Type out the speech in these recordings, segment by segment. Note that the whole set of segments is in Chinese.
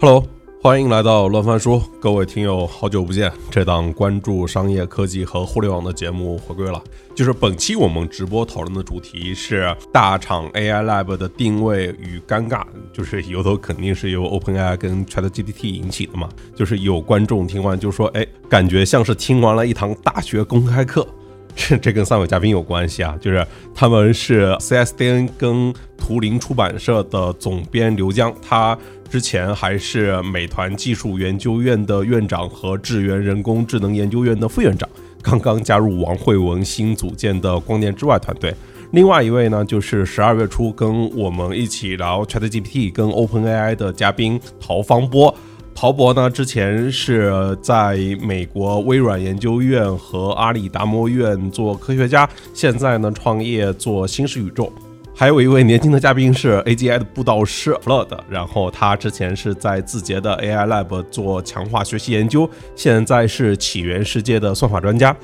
Hello，欢迎来到乱翻书，各位听友，好久不见！这档关注商业科技和互联网的节目回归了。就是本期我们直播讨论的主题是大厂 AI Lab 的定位与尴尬，就是由头肯定是由 OpenAI 跟 ChatGPT 引起的嘛。就是有观众听完就说，哎，感觉像是听完了一堂大学公开课。这 这跟三位嘉宾有关系啊，就是他们是 CSDN 跟图灵出版社的总编刘江，他之前还是美团技术研究院的院长和智源人工智能研究院的副院长，刚刚加入王慧文新组建的光电之外团队。另外一位呢，就是十二月初跟我们一起聊 ChatGPT 跟 OpenAI 的嘉宾陶方波。陶博呢，之前是在美国微软研究院和阿里达摩院做科学家，现在呢创业做新式宇宙。还有一位年轻的嘉宾是 AGI 的布道师 Flood，然后他之前是在字节的 AI Lab 做强化学习研究，现在是起源世界的算法专家。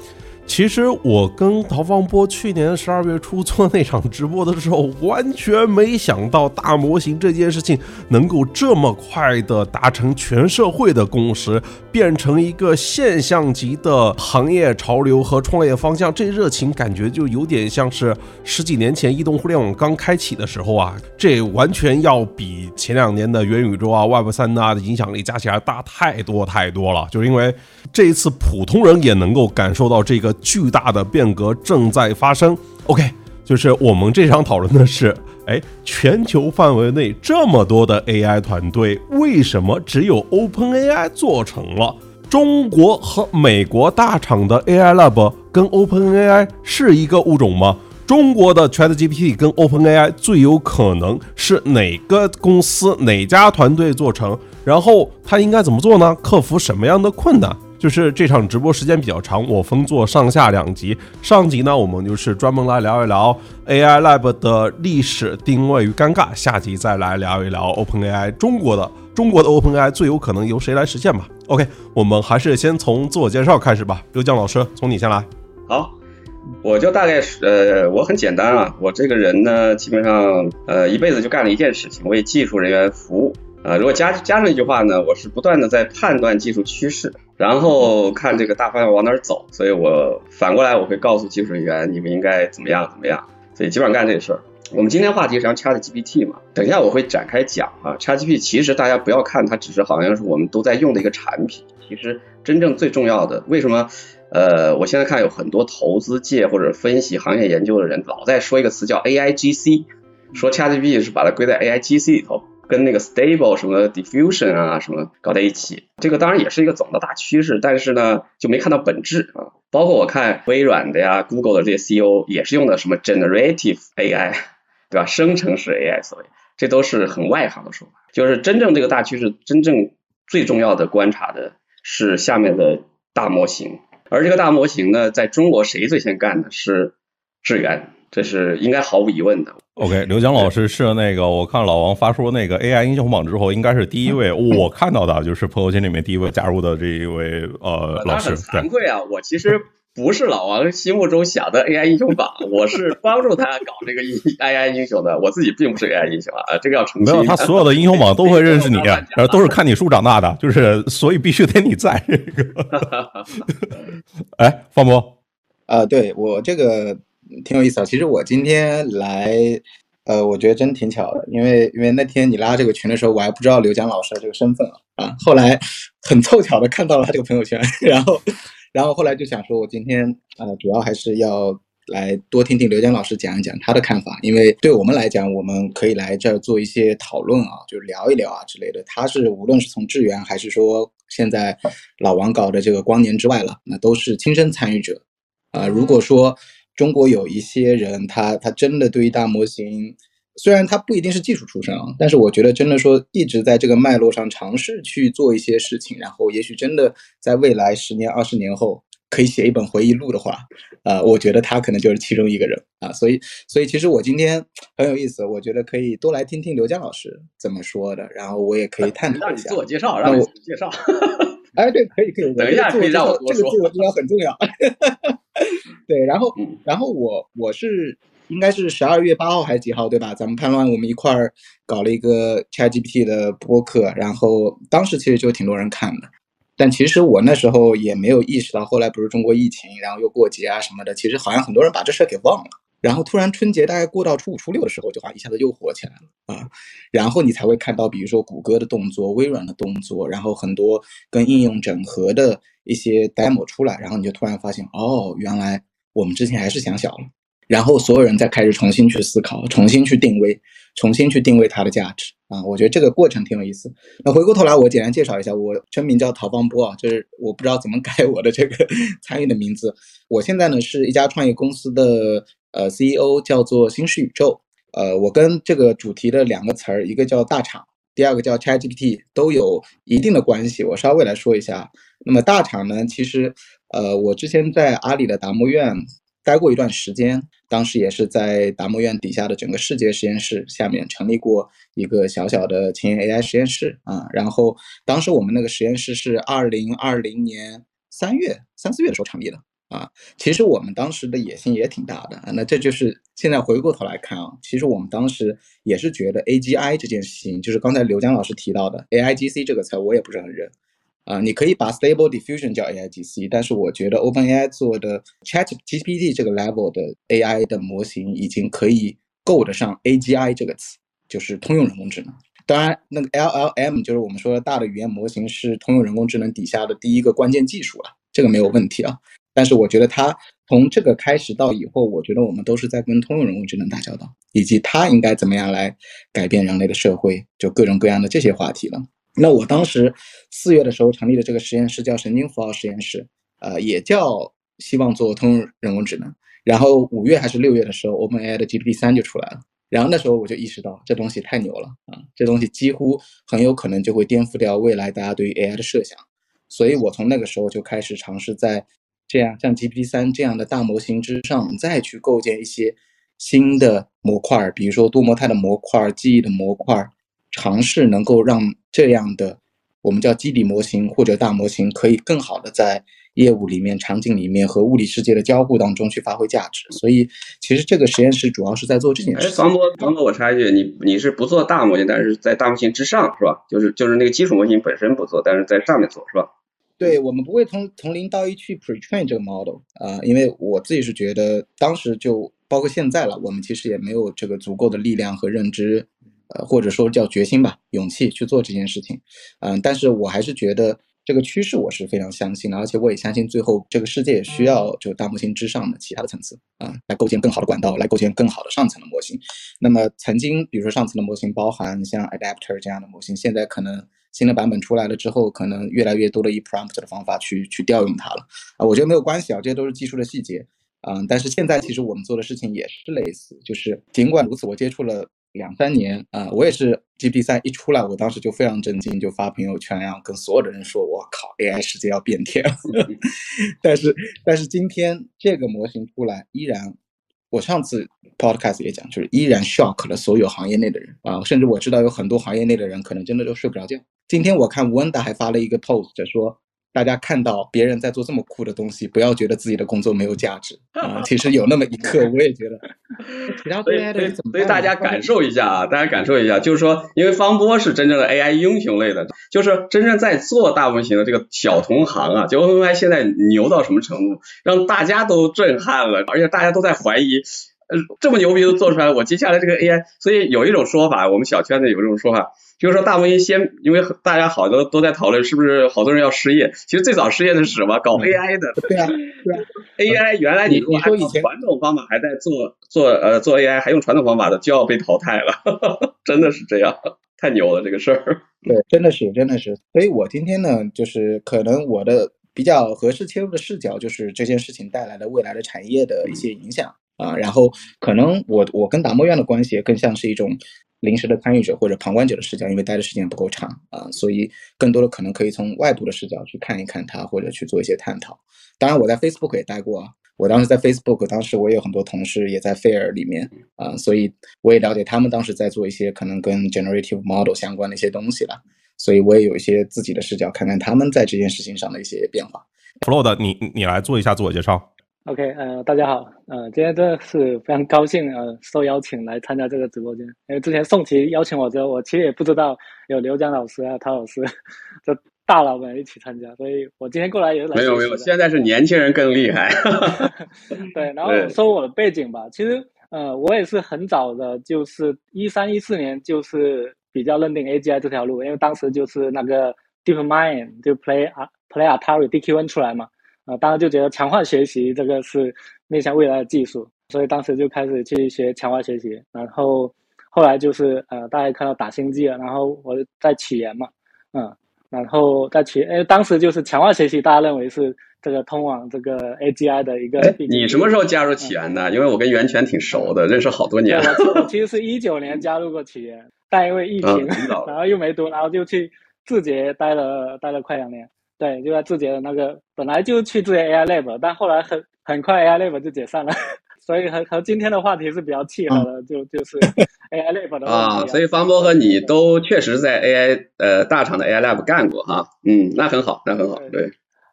其实我跟陶方波去年十二月初做那场直播的时候，完全没想到大模型这件事情能够这么快的达成全社会的共识，变成一个现象级的行业潮流和创业方向。这热情感觉就有点像是十几年前移动互联网刚开启的时候啊，这完全要比前两年的元宇宙啊、Web 三啊的影响力加起来大太多太多了。就是因为这一次普通人也能够感受到这个。巨大的变革正在发生。OK，就是我们这场讨论的是，哎，全球范围内这么多的 AI 团队，为什么只有 OpenAI 做成了？中国和美国大厂的 AI Lab 跟 OpenAI 是一个物种吗？中国的 ChatGPT 跟 OpenAI 最有可能是哪个公司、哪家团队做成？然后它应该怎么做呢？克服什么样的困难？就是这场直播时间比较长，我分做上下两集。上集呢，我们就是专门来聊一聊 AI Lab 的历史定位与尴尬；下集再来聊一聊 OpenAI 中国的中国的 OpenAI 最有可能由谁来实现吧。OK，我们还是先从自我介绍开始吧。刘江老师，从你先来。好，我就大概呃，我很简单啊，我这个人呢，基本上呃一辈子就干了一件事情，为技术人员服务。呃，如果加加上一句话呢，我是不断的在判断技术趋势，然后看这个大方向往哪儿走，所以我反过来我会告诉技术人员，你们应该怎么样怎么样，所以基本上干这事儿。我们今天话题是 ChatGPT 嘛，等一下我会展开讲啊，ChatGPT 其实大家不要看它只是好像是我们都在用的一个产品，其实真正最重要的，为什么？呃，我现在看有很多投资界或者分析行业研究的人老在说一个词叫 AIGC，说 ChatGPT 是把它归在 AIGC 里头。跟那个 stable 什么 diffusion 啊什么搞在一起，这个当然也是一个总的大趋势，但是呢就没看到本质啊。包括我看微软的呀、Google 的这些 CEO 也是用的什么 generative AI，对吧？生成式 AI，所谓这都是很外行的说法。就是真正这个大趋势，真正最重要的观察的是下面的大模型，而这个大模型呢，在中国谁最先干的是智源。这是应该毫无疑问的。OK，刘江老师是那个，我看老王发出那个 AI 英雄榜之后，应该是第一位我看到的，就是朋友圈里面第一位加入的这一位呃老师。惭愧啊，我其实不是老王心目中想的 AI 英雄榜，我是帮助他搞这个 AI 英雄的，我自己并不是 AI 英雄啊，这个要澄清。没有，他所有的英雄榜都会认识你，然后都是看你书长大的，就是所以必须得你在这个。哎，方博啊，对我这个。挺有意思啊！其实我今天来，呃，我觉得真挺巧的，因为因为那天你拉这个群的时候，我还不知道刘江老师的这个身份啊啊！后来很凑巧的看到了他这个朋友圈，然后然后后来就想说，我今天呃，主要还是要来多听听刘江老师讲一讲他的看法，因为对我们来讲，我们可以来这儿做一些讨论啊，就是聊一聊啊之类的。他是无论是从智源还是说现在老王搞的这个光年之外了，那都是亲身参与者啊。如果说中国有一些人，他他真的对于大模型，虽然他不一定是技术出身啊，但是我觉得真的说一直在这个脉络上尝试去做一些事情，然后也许真的在未来十年、二十年后可以写一本回忆录的话，啊，我觉得他可能就是其中一个人啊。所以，所以其实我今天很有意思，我觉得可以多来听听刘江老师怎么说的，然后我也可以探讨一下。自我介绍，让我介绍。哎，对，可以，可以。等一下，可以让我这个自我介绍很重要。对，然后，然后我我是应该是十二月八号还是几号，对吧？咱们叛乱我们一块儿搞了一个 ChatGPT 的播客，然后当时其实就挺多人看的。但其实我那时候也没有意识到，后来不是中国疫情，然后又过节啊什么的，其实好像很多人把这事儿给忘了。然后突然春节大概过到初五初六的时候，就好像一下子又火起来了啊。然后你才会看到，比如说谷歌的动作、微软的动作，然后很多跟应用整合的一些 demo 出来，然后你就突然发现，哦，原来我们之前还是想小了。然后所有人再开始重新去思考，重新去定位，重新去定位它的价值啊！我觉得这个过程挺有意思。那回过头来，我简单介绍一下，我真名叫陶方波啊，就是我不知道怎么 改我的这个 参与的名字。我现在呢是一家创业公司的呃 CEO，叫做新视宇宙。呃，我跟这个主题的两个词儿，一个叫大厂，第二个叫 ChatGPT，都有一定的关系。我稍微来说一下。那么大厂呢，其实呃，我之前在阿里的达摩院。待过一段时间，当时也是在达摩院底下的整个世界实验室下面成立过一个小小的前沿 AI 实验室啊。然后当时我们那个实验室是二零二零年三月三四月的时候成立的啊。其实我们当时的野心也挺大的。那这就是现在回过头来看啊，其实我们当时也是觉得 AGI 这件事情，就是刚才刘江老师提到的 AIGC 这个词，我也不是很认。啊，你可以把 Stable Diffusion 叫 AIGC，但是我觉得 OpenAI 做的 ChatGPT 这个 level 的 AI 的模型已经可以够得上 AGI 这个词，就是通用人工智能。当然，那个 LLM 就是我们说的大的语言模型，是通用人工智能底下的第一个关键技术了，这个没有问题啊。但是我觉得它从这个开始到以后，我觉得我们都是在跟通用人工智能打交道，以及它应该怎么样来改变人类的社会，就各种各样的这些话题了。那我当时四月的时候成立的这个实验室叫神经符号实验室，呃，也叫希望做通用人工智能。然后五月还是六月的时候，OpenAI 的 GPT 三就出来了。然后那时候我就意识到这东西太牛了啊，这东西几乎很有可能就会颠覆掉未来大家对于 AI 的设想。所以我从那个时候就开始尝试在这样像 GPT 三这样的大模型之上，再去构建一些新的模块，比如说多模态的模块、记忆的模块。尝试能够让这样的我们叫基底模型或者大模型，可以更好的在业务里面、场景里面和物理世界的交互当中去发挥价值。所以，其实这个实验室主要是在做这件事。方波，方波，我插一句，你你是不做大模型，但是在大模型之上，是吧？就是就是那个基础模型本身不做，但是在上面做，是吧？对，我们不会从从零到一去 pretrain 这个 model 啊，因为我自己是觉得，当时就包括现在了，我们其实也没有这个足够的力量和认知。呃，或者说叫决心吧，勇气去做这件事情，嗯，但是我还是觉得这个趋势我是非常相信的，而且我也相信最后这个世界也需要就大模型之上的其他的层次啊，来构建更好的管道，来构建更好的上层的模型。那么曾经比如说上层的模型包含像 adapter 这样的模型，现在可能新的版本出来了之后，可能越来越多的以 prompt 的方法去去调用它了啊，我觉得没有关系啊，这些都是技术的细节，嗯，但是现在其实我们做的事情也是类似，就是尽管如此，我接触了。两三年啊，我也是 GPT 三一出来，我当时就非常震惊，就发朋友圈，然后跟所有的人说：“我靠，AI 世界要变天。”但是，但是今天这个模型出来，依然，我上次 podcast 也讲，就是依然 shock 了所有行业内的人啊，甚至我知道有很多行业内的人可能真的都睡不着觉。今天我看吴恩达还发了一个 post 说。大家看到别人在做这么酷的东西，不要觉得自己的工作没有价值 啊！其实有那么一刻，我也觉得。其他 AI 的怎么？所以大家感受一下啊，大家感受一下，就是说，因为方波是真正的 AI 英雄类的，就是真正在做大模型的这个小同行啊，就 OpenAI 现在牛到什么程度，让大家都震撼了，而且大家都在怀疑。呃，这么牛逼都做出来，我接下来这个 AI，所以有一种说法，我们小圈子有一种说法，就是说大模型先，因为大家好多都在讨论是不是好多人要失业，其实最早失业的是什么？搞 AI 的。对啊，对啊。AI 原来你你说以前传统方法还在做做呃做 AI 还用传统方法的就要被淘汰了，真的是这样，太牛了这个事儿。对，真的是真的是，所以我今天呢，就是可能我的比较合适切入的视角，就是这件事情带来的未来的产业的一些影响。啊，然后可能我我跟达摩院的关系更像是一种临时的参与者或者旁观者的视角，因为待的时间不够长啊，所以更多的可能可以从外部的视角去看一看它，或者去做一些探讨。当然，我在 Facebook 也待过啊，我当时在 Facebook，当时我也有很多同事也在 Fair 里面啊，所以我也了解他们当时在做一些可能跟 Generative Model 相关的一些东西了，所以我也有一些自己的视角，看看他们在这件事情上的一些变化。Flo 的，你你来做一下自我介绍。OK，呃，大家好，呃，今天真的是非常高兴，呃，受邀请来参加这个直播间。因为之前宋琦邀请我之后，我其实也不知道有刘江老师啊、陶老师 这大佬们一起参加，所以我今天过来也是来没有没有，现在是年轻人更厉害。对，然后说我的背景吧，其实呃，我也是很早的，就是一三一四年就是比较认定 AGI 这条路，因为当时就是那个 DeepMind 就 Play 啊 Play Atari DQN 出来嘛。啊，当时就觉得强化学习这个是面向未来的技术，所以当时就开始去学强化学习。然后后来就是呃，大家看到打星际了，然后我在起源嘛，嗯，然后在起，哎，当时就是强化学习，大家认为是这个通往这个 AGI 的一个。你什么时候加入起源的？因为我跟袁泉挺熟的，认识好多年。我 其实是一九年加入过起源，但因为疫情，然后又没读，然后就去字节待了待了快两年。对，就在字节的那个，本来就去字节 AI Lab，但后来很很快 AI Lab 就解散了，所以和和今天的话题是比较契合的，就就是 AI Lab 的 啊。所以方波和你都确实在 AI 呃大厂的 AI Lab 干过哈，嗯，那很好，那很好，对，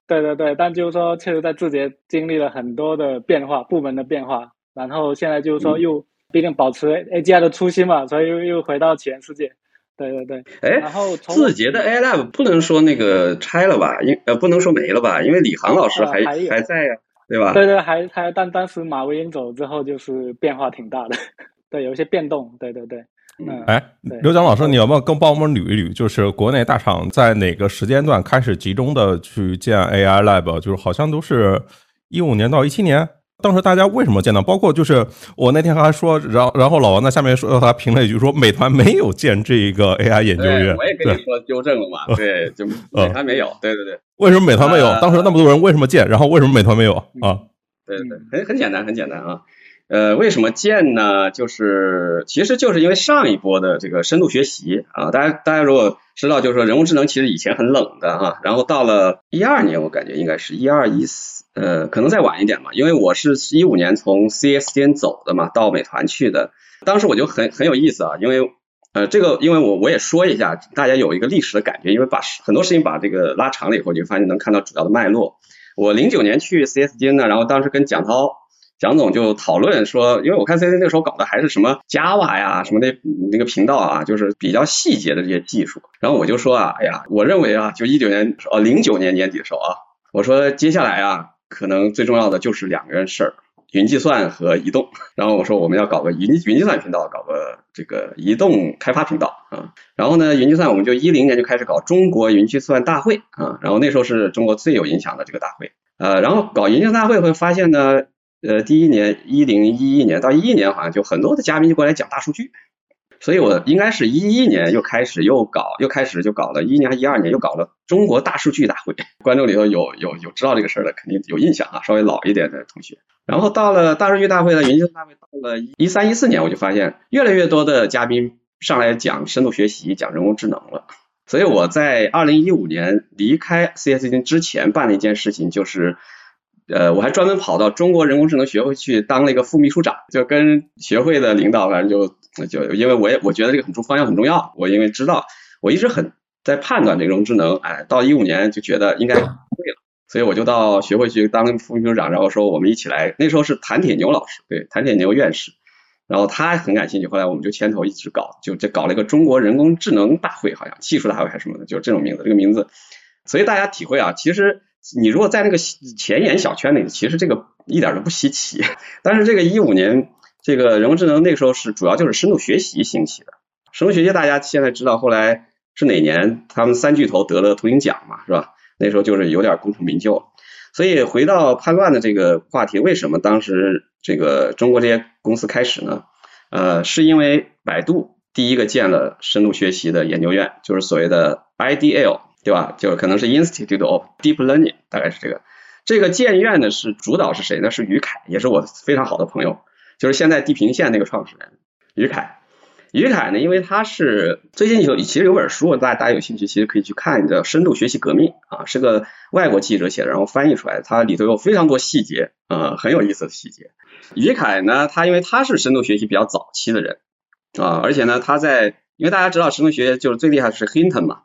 对对对，但就是说，确实在字节经历了很多的变化，部门的变化，然后现在就是说又毕竟保持 AGI 的初心嘛，所以又又回到起源世界。对对对，哎，然后字节的 AI Lab 不能说那个拆了吧，因呃不能说没了吧，因为李航老师还还在呀，对吧？对对，还还但当时马维英走之后，就是变化挺大的，对，有一些变动，对对对，嗯，哎，刘江老师，你要不要跟帮我们捋一捋，就是国内大厂在哪个时间段开始集中的去建 AI Lab，就是好像都是一五年到一七年。当时大家为什么建呢？包括就是我那天还说，然然后老王在下面说，他评了一句说，美团没有建这一个 AI 研究院。我也跟你说纠正了嘛，对，就美团没有，对对对。为什么美团没有？当时那么多人为什么建？然后为什么美团没有啊？对对，很很简单，很简单啊。呃，为什么建呢？就是其实就是因为上一波的这个深度学习啊，大家大家如果知道，就是说人工智能其实以前很冷的哈，然后到了一二年，我感觉应该是一二一四。呃，可能再晚一点嘛，因为我是一五年从 CSDN 走的嘛，到美团去的。当时我就很很有意思啊，因为呃，这个因为我我也说一下，大家有一个历史的感觉，因为把很多事情把这个拉长了以后，就发现能看到主要的脉络。我零九年去 CSDN 呢，然后当时跟蒋涛蒋总就讨论说，因为我看 CS 那个时候搞的还是什么 Java 呀，什么那那个频道啊，就是比较细节的这些技术。然后我就说啊，哎呀，我认为啊，就一九年哦零九年年底的时候啊，我说接下来啊。可能最重要的就是两个事儿，云计算和移动。然后我说我们要搞个云云计算频道，搞个这个移动开发频道啊。然后呢，云计算我们就一零年就开始搞中国云计算大会啊。然后那时候是中国最有影响的这个大会。呃，然后搞云计算大会会发现呢，呃，第一年一零一一年到一一年好像就很多的嘉宾就过来讲大数据。所以我应该是一一年又开始又搞，又开始就搞了，一一年还一二年又搞了中国大数据大会。观众里头有有有知道这个事儿的，肯定有印象啊，稍微老一点的同学。然后到了大数据大会的云计算大会，到了一三一四年，我就发现越来越多的嘉宾上来讲深度学习，讲人工智能了。所以我在二零一五年离开 CSC 之前办了一件事情，就是。呃，我还专门跑到中国人工智能学会去当了一个副秘书长，就跟学会的领导，反正就那就因为我也我觉得这个很重方向很重要，我因为知道我一直很在判断这个人工智能，哎，到一五年就觉得应该会了，所以我就到学会去当副秘书长，然后说我们一起来，那时候是谭铁牛老师，对，谭铁牛院士，然后他很感兴趣，后来我们就牵头一直搞，就这搞了一个中国人工智能大会，好像技术大会还是什么的，就这种名字，这个名字，所以大家体会啊，其实。你如果在那个前沿小圈里，其实这个一点都不稀奇。但是这个一五年，这个人工智能那个时候是主要就是深度学习兴起的。深度学习大家现在知道，后来是哪年他们三巨头得了图灵奖嘛，是吧？那时候就是有点功成名就了。所以回到叛乱的这个话题，为什么当时这个中国这些公司开始呢？呃，是因为百度第一个建了深度学习的研究院，就是所谓的 IDL。对吧？就可能是 Institute of Deep Learning，大概是这个。这个建院呢是主导是谁呢？是于凯，也是我非常好的朋友，就是现在地平线那个创始人于凯。于凯呢，因为他是最近有其实有本书，大家大家有兴趣其实可以去看，叫《深度学习革命》啊，是个外国记者写的，然后翻译出来，它里头有非常多细节，呃，很有意思的细节。于凯呢，他因为他是深度学习比较早期的人啊，而且呢，他在因为大家知道深度学习就是最厉害的是 Hinton 嘛。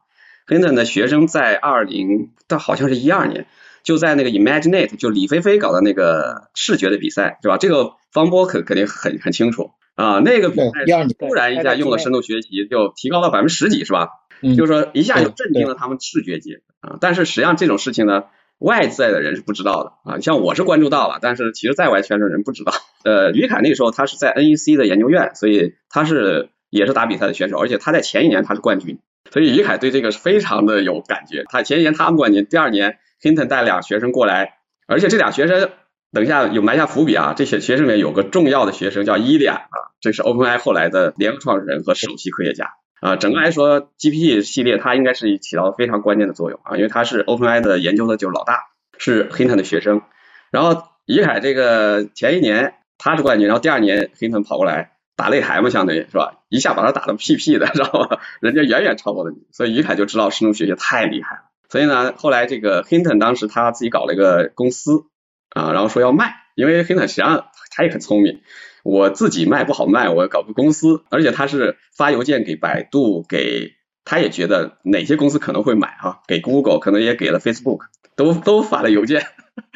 Hinton 的学生在二零，但好像是一二年，就在那个 Imaginenet，就李飞飞搞的那个视觉的比赛，是吧？这个方波肯肯定很很清楚啊。那个比赛突然一下用了深度学习，就提高了百分之十几，是吧？就是说一下就震惊了他们视觉界啊。但是实际上这种事情呢，外在的人是不知道的啊。像我是关注到了，但是其实在外圈的人不知道。呃，于凯那个时候他是在 NEC 的研究院，所以他是也是打比赛的选手，而且他在前一年他是冠军，所以于凯对这个是非常的有感觉。他前一年他们冠军，第二年。Hinton 带俩学生过来，而且这俩学生等一下有埋下伏笔啊。这些学生里面有个重要的学生叫伊利亚啊，这是 OpenAI 后来的联合创始人和首席科学家啊。整个来说，GPT 系列它应该是起到非常关键的作用啊，因为他是 OpenAI 的研究的就是老大，是 Hinton 的学生。然后伊凯这个前一年他是冠军，然后第二年 Hinton 跑过来打擂台嘛，相当于是吧？一下把他打的屁屁的，知道吧？人家远远超过了你，所以于凯就知道深度学习太厉害了。所以呢，后来这个 Hinton 当时他自己搞了一个公司啊，然后说要卖，因为 Hinton 实际上他也很聪明，我自己卖不好卖，我搞个公司，而且他是发邮件给百度，给他也觉得哪些公司可能会买哈，给 Google 可能也给了 Facebook，都都发了邮件。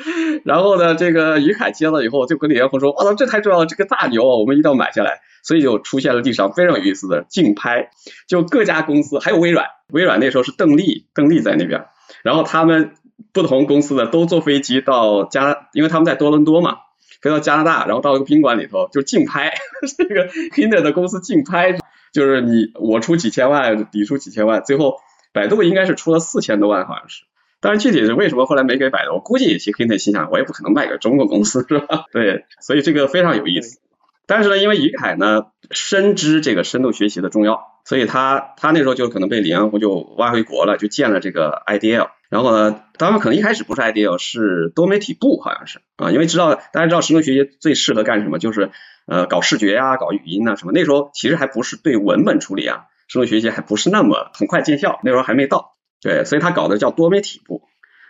然后呢，这个于凯接了以后，就跟李彦宏说：“哇，这太重要了，这个大牛，我们一定要买下来。”所以就出现了地上非常有意思的竞拍，就各家公司，还有微软，微软那时候是邓丽，邓丽在那边，然后他们不同公司的都坐飞机到加，因为他们在多伦多嘛，飞到加拿大，然后到一个宾馆里头就竞拍，这个 Hinder 的公司竞拍，就是你我出几千万，你出几千万，最后百度应该是出了四千多万，好像是。但是具体是为什么后来没给百度？我估计也是 Hinder 心想，我也不可能卖给中国公司，是吧？对，所以这个非常有意思。但是呢，因为于凯呢深知这个深度学习的重要，所以他他那时候就可能被李彦宏就挖回国了，就建了这个 IDL。然后呢，当然可能一开始不是 IDL，是多媒体部，好像是啊，因为知道大家知道深度学习最适合干什么，就是呃搞视觉呀，搞语音呐什么。那时候其实还不是对文本处理啊，深度学习还不是那么很快见效，那时候还没到。对，所以他搞的叫多媒体部。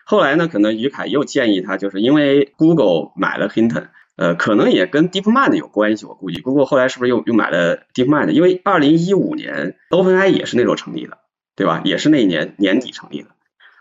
后来呢，可能于凯又建议他，就是因为 Google 买了 Hinton，呃，可能也跟 DeepMind 有关系。我估计 Google 后来是不是又又买了 DeepMind？因为二零一五年 OpenAI 也是那时候成立的，对吧？也是那一年年底成立的，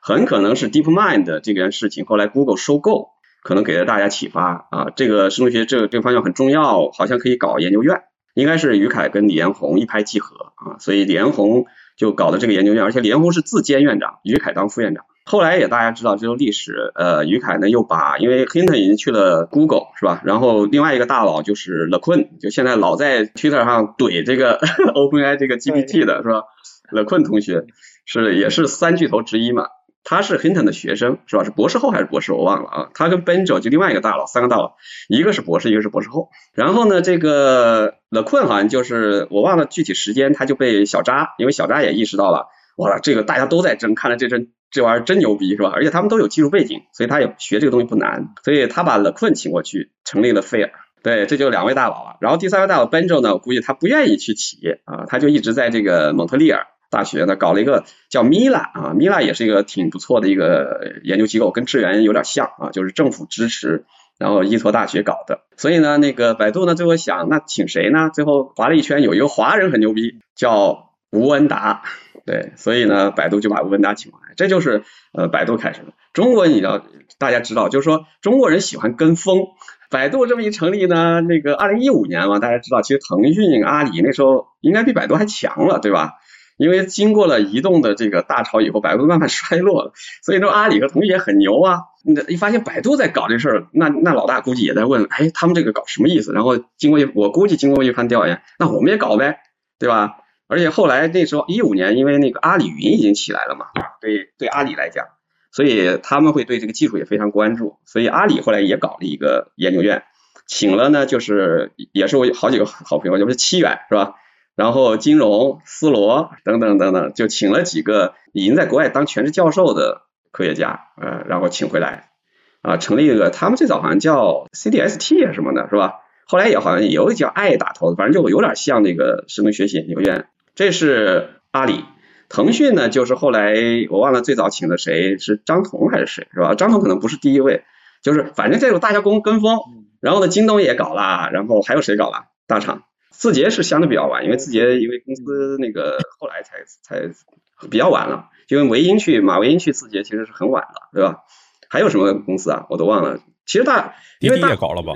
很可能是 DeepMind 这件事情后来 Google 收购，可能给了大家启发啊。这个生物学这个这个方向很重要，好像可以搞研究院。应该是于凯跟李彦宏一拍即合啊，所以李彦宏。就搞的这个研究院，而且李彦宏是自兼院长，于凯当副院长。后来也大家知道这个历史，呃，于凯呢又把，因为 Hinton 已经去了 Google 是吧？然后另外一个大佬就是 Le Quinn，就现在老在 Twitter 上怼这个 OpenAI 这个 GPT 的是吧？Le Quinn 同学是也是三巨头之一嘛。他是 Hinton 的学生是吧？是博士后还是博士？我忘了啊。他跟 Benjo 就另外一个大佬，三个大佬，一个是博士，一个是博士后。然后呢，这个 Le Quinn 好像就是我忘了具体时间，他就被小扎，因为小扎也意识到了，哇，这个大家都在争，看来这真这玩意儿真牛逼是吧？而且他们都有技术背景，所以他也学这个东西不难，所以他把乐困请过去，成立了 Fair。对，这就两位大佬了。然后第三位大佬 Benjo 呢，我估计他不愿意去企业啊，他就一直在这个蒙特利尔。大学呢搞了一个叫 Mila 啊，Mila 也是一个挺不错的一个研究机构，跟智源有点像啊，就是政府支持，然后依托大学搞的。所以呢，那个百度呢最后想，那请谁呢？最后划了一圈，有一个华人很牛逼，叫吴恩达。对，所以呢，百度就把吴恩达请过来，这就是呃百度开始的。中国你知道，大家知道，就是说中国人喜欢跟风。百度这么一成立呢，那个二零一五年嘛，大家知道，其实腾讯、阿里那时候应该比百度还强了，对吧？因为经过了移动的这个大潮以后，百度慢慢 衰落了，所以说阿里和腾讯也很牛啊。你一发现百度在搞这事儿，那那老大估计也在问，哎，他们这个搞什么意思？然后经过一我估计经过一番调研，那我们也搞呗，对吧？而且后来那时候一五年，因为那个阿里云已经起来了嘛，对对阿里来讲，所以他们会对这个技术也非常关注，所以阿里后来也搞了一个研究院，请了呢就是也是我好几个好朋友，就是七远是吧？然后金融、斯罗等等等等，就请了几个已经在国外当全职教授的科学家，呃，然后请回来，啊，成立一个，他们最早好像叫 CDST 啊什么的，是吧？后来也好像也有叫爱打头的，反正就有点像那个深度学习研究院。这是阿里，腾讯呢，就是后来我忘了最早请的谁是张彤还是谁，是吧？张彤可能不是第一位，就是反正这种大家跟跟风，然后呢，京东也搞了，然后还有谁搞了？大厂。字节是相对比较晚，因为字节因为公司那个后来才才比较晚了，因为维英去马维英去字节其实是很晚了，对吧？还有什么公司啊？我都忘了。其实大滴滴也搞了吧？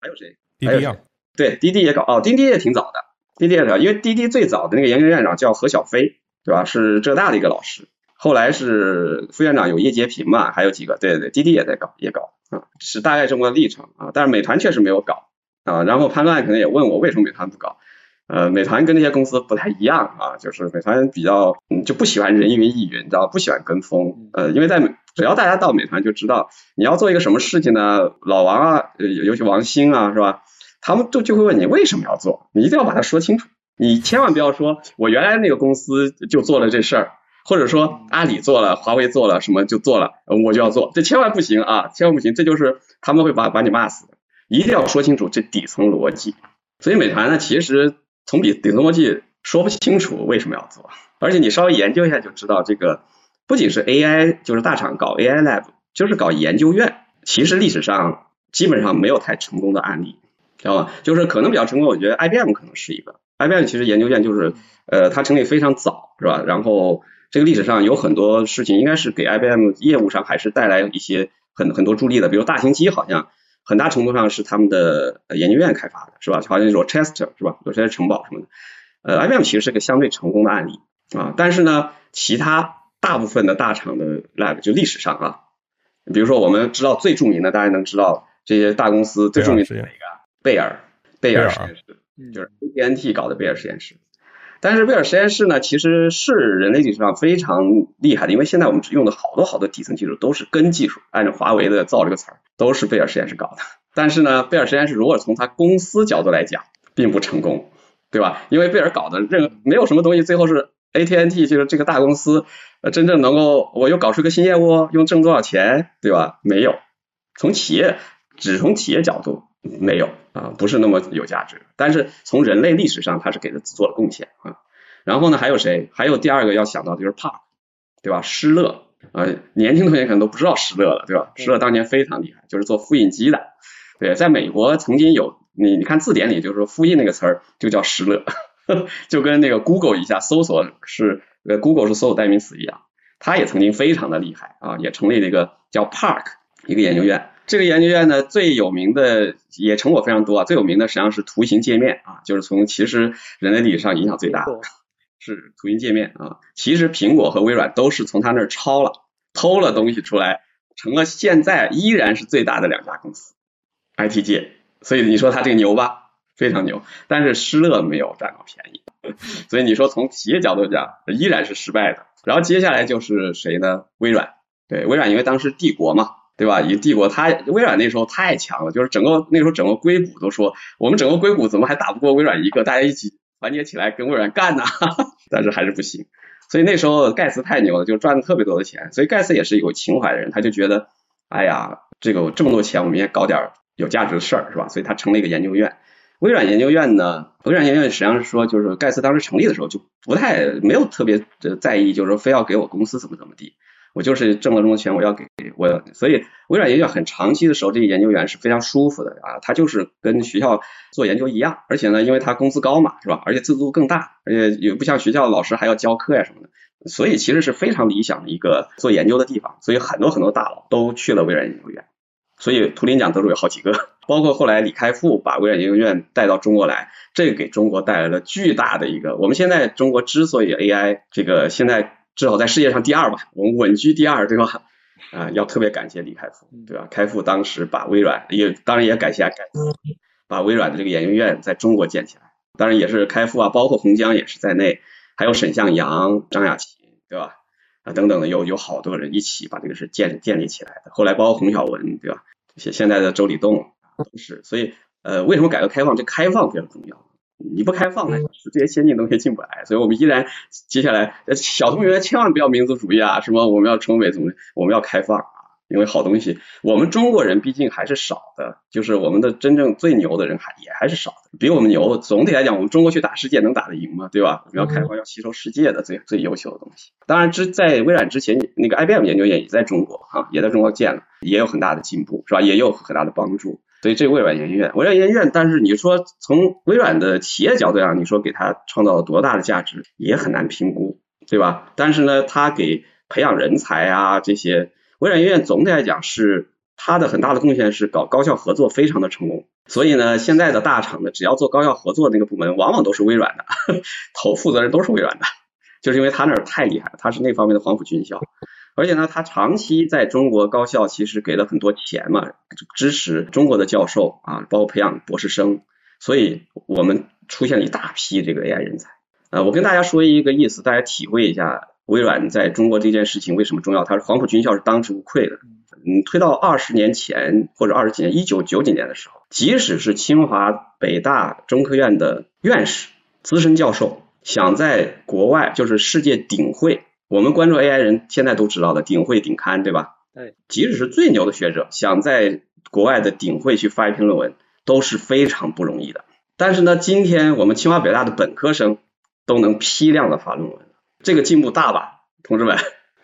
还有谁？滴滴啊？对，滴滴也搞哦，滴滴也挺早的。滴滴也搞，因为滴滴最早的那个研究院长叫何小飞，对吧？是浙大的一个老师。后来是副院长有叶洁平嘛，还有几个，对对对，滴滴也在搞，也搞啊，是大概这么个历程啊。但是美团确实没有搞啊。然后潘乱可能也问我为什么美团不搞？呃，美团跟那些公司不太一样啊，就是美团比较嗯就不喜欢人云亦云，你知道不喜欢跟风。呃，因为在美，只要大家到美团就知道你要做一个什么事情呢，老王啊，尤其王兴啊，是吧？他们就就会问你为什么要做，你一定要把它说清楚，你千万不要说我原来那个公司就做了这事儿。或者说阿里做了，华为做了什么就做了，我就要做，这千万不行啊，千万不行，这就是他们会把把你骂死，一定要说清楚这底层逻辑。所以美团呢，其实从底底层逻辑说不清楚为什么要做，而且你稍微研究一下就知道，这个不仅是 AI，就是大厂搞 AI lab，就是搞研究院，其实历史上基本上没有太成功的案例，知道吧？就是可能比较成功，我觉得 IBM 可能是一个，IBM 其实研究院就是呃，它成立非常早，是吧？然后这个历史上有很多事情，应该是给 IBM 业务上还是带来一些很很多助力的。比如大型机，好像很大程度上是他们的研究院开发的，是吧？好像 Rochester 是吧？有些城堡什么的。呃，IBM 其实是个相对成功的案例啊。但是呢，其他大部分的大厂的 lab 就历史上啊，比如说我们知道最著名的，大家能知道这些大公司最著名的哪个？贝尔，贝尔实验室，就是 AT&T 搞的贝尔实验室。但是贝尔实验室呢，其实是人类历史上非常厉害的，因为现在我们用的好多好多底层技术都是根技术，按照华为的造这个词儿，都是贝尔实验室搞的。但是呢，贝尔实验室如果从它公司角度来讲，并不成功，对吧？因为贝尔搞的任没有什么东西，最后是 AT&T 就是这个大公司，呃，真正能够我又搞出个新业务，又挣多少钱，对吧？没有，从企业只从企业角度。没有啊，不是那么有价值。但是从人类历史上，它是给他做了贡献啊。然后呢，还有谁？还有第二个要想到就是 Park，对吧？施乐啊，年轻同学可能都不知道施乐了，对吧？施乐当年非常厉害，就是做复印机的。对，在美国曾经有你，你看字典里就是说复印那个词儿就叫施乐，就跟那个 Google 一下搜索是呃 Google 是搜索代名词一样。他也曾经非常的厉害啊，也成立了一个叫 Park 一个研究院。这个研究院呢，最有名的也成果非常多啊。最有名的实际上是图形界面啊，就是从其实人类历史上影响最大的 是图形界面啊。其实苹果和微软都是从他那儿抄了，偷了东西出来，成了现在依然是最大的两家公司，IT 界。所以你说他这个牛吧，非常牛。但是施乐没有占到便宜，所以你说从企业角度讲，依然是失败的。然后接下来就是谁呢？微软，对，微软因为当时帝国嘛。对吧？以帝国，它微软那时候太强了，就是整个那时候整个硅谷都说，我们整个硅谷怎么还打不过微软一个？大家一起团结起来跟微软干呢？但是还是不行。所以那时候盖茨太牛了，就赚了特别多的钱。所以盖茨也是有情怀的人，他就觉得，哎呀，这个这么多钱，我们也搞点有价值的事儿，是吧？所以他成立一个研究院。微软研究院呢，微软研究院实际上是说，就是盖茨当时成立的时候就不太没有特别在意，就是说非要给我公司怎么怎么地。我就是挣了这么多钱，我要给我，所以微软研究院很长期的时候，这些研究员是非常舒服的啊，他就是跟学校做研究一样，而且呢，因为他工资高嘛，是吧？而且自由度更大，而且也不像学校老师还要教课呀什么的，所以其实是非常理想的一个做研究的地方。所以很多很多大佬都去了微软研究院，所以图灵奖得主有好几个，包括后来李开复把微软研究院带到中国来，这个给中国带来了巨大的一个。我们现在中国之所以 AI 这个现在。至少在世界上第二吧，我们稳居第二，对吧？啊，要特别感谢李开复，对吧？开复当时把微软也，当然也感谢盖茨，把微软的这个研究院在中国建起来。当然也是开复啊，包括洪江也是在内，还有沈向洋、张亚勤，对吧？啊，等等的，有有好多人一起把这个事建建立起来的。后来包括洪小文，对吧？现现在的周礼栋都是。所以，呃，为什么改革开放？这开放非常重要。你不开放呢，这些先进东西进不来，所以我们依然接下来小同学千万不要民族主义啊，什么我们要成为怎么，我们要开放啊，因为好东西我们中国人毕竟还是少的，就是我们的真正最牛的人还也还是少的，比我们牛。总体来讲，我们中国去打世界能打得赢吗？对吧？我们要开放，要吸收世界的最最优秀的东西。当然之在微软之前，那个 IBM 研究院也在中国啊，也在中国建了，也有很大的进步，是吧？也有很大的帮助。所以这微软研究院，微软研究院，但是你说从微软的企业角度上，你说给它创造了多大的价值，也很难评估，对吧？但是呢，它给培养人才啊这些，微软研究院总体来讲是它的很大的贡献是搞高校合作非常的成功，所以呢，现在的大厂呢，只要做高校合作那个部门，往往都是微软的，头负责人都是微软的，就是因为他那儿太厉害了，他是那方面的黄埔军校，而且呢，他长期在中国高校其实给了很多钱嘛，支持中国的教授啊，包括培养博士生，所以我们出现了一大批这个 AI 人才。呃，我跟大家说一个意思，大家体会一下。微软在中国这件事情为什么重要？它是黄埔军校是当之无愧的。嗯，推到二十年前或者二十几年，一九九几年的时候，即使是清华、北大、中科院的院士、资深教授，想在国外就是世界顶会，我们关注 AI 人现在都知道的顶会顶刊，对吧？对。即使是最牛的学者，想在国外的顶会去发一篇论文，都是非常不容易的。但是呢，今天我们清华、北大的本科生都能批量的发论文。这个进步大吧，同志们，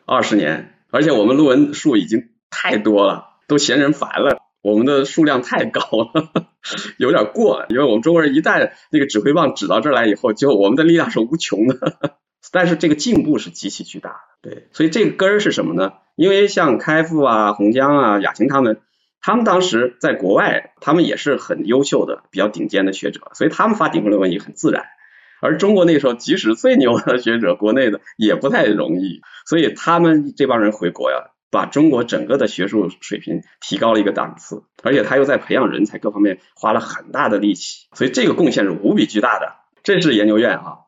二十年，而且我们论文数已经太多了，都嫌人烦了。我们的数量太高了，有点过了。因为我们中国人一旦那个指挥棒指到这儿来以后，就我们的力量是无穷的。但是这个进步是极其巨大的，对。所以这个根儿是什么呢？因为像开复啊、洪江啊、亚晴他们，他们当时在国外，他们也是很优秀的、比较顶尖的学者，所以他们发顶峰论文也很自然。而中国那时候，即使最牛的学者，国内的也不太容易，所以他们这帮人回国呀，把中国整个的学术水平提高了一个档次，而且他又在培养人才各方面花了很大的力气，所以这个贡献是无比巨大的。这是研究院啊，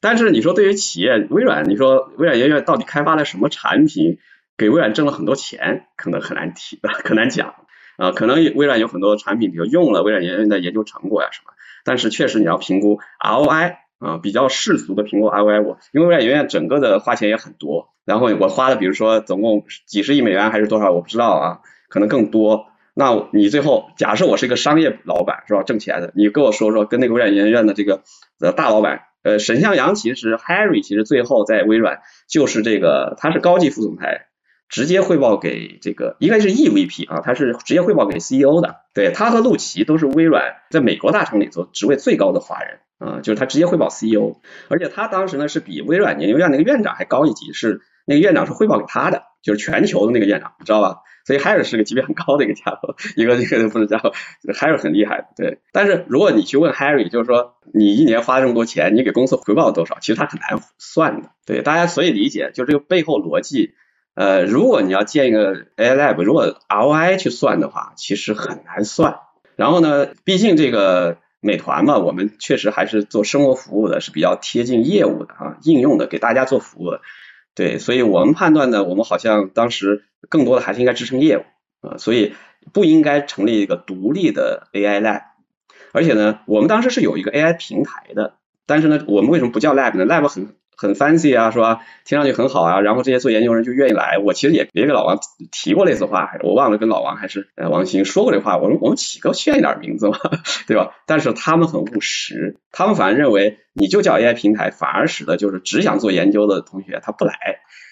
但是你说对于企业，微软，你说微软研究院到底开发了什么产品，给微软挣了很多钱，可能很难提，很难讲啊。可能微软有很多产品，比如用了微软研究院的研究成果呀什么，但是确实你要评估 ROI。啊，比较世俗的评估 ROI，我因为微软研究院整个的花钱也很多，然后我花的比如说总共几十亿美元还是多少，我不知道啊，可能更多。那你最后假设我是一个商业老板是吧，挣钱的，你跟我说说跟那个微软研究院的这个呃大老板，呃沈向阳其实 Harry 其实最后在微软就是这个他是高级副总裁，直接汇报给这个应该是 EVP 啊，他是直接汇报给 CEO 的，对他和陆琪都是微软在美国大厂里头职位最高的华人。啊，就是他直接汇报 CEO，而且他当时呢是比微软研究院那个院长还高一级，是那个院长是汇报给他的，就是全球的那个院长，知道吧？所以 Harry 是个级别很高的一个家伙，一个一个不是家伙，Harry 很厉害，对。但是如果你去问 Harry，就是说你一年花这么多钱，你给公司回报多少？其实他很难算的，对。大家所以理解，就这个背后逻辑，呃，如果你要建一个 AI Lab，如果 ROI 去算的话，其实很难算。然后呢，毕竟这个。美团嘛，我们确实还是做生活服务的，是比较贴近业务的啊，应用的，给大家做服务的。对，所以我们判断呢，我们好像当时更多的还是应该支撑业务啊，所以不应该成立一个独立的 AI lab。而且呢，我们当时是有一个 AI 平台的，但是呢，我们为什么不叫 lab 呢？lab 很。很 fancy 啊，是吧？听上去很好啊，然后这些做研究人就愿意来。我其实也也给老王提过类似话，我忘了跟老王还是呃王鑫说过这话。我说我们起个炫一点名字嘛，对吧？但是他们很务实，他们反而认为你就叫 AI 平台，反而使得就是只想做研究的同学他不来，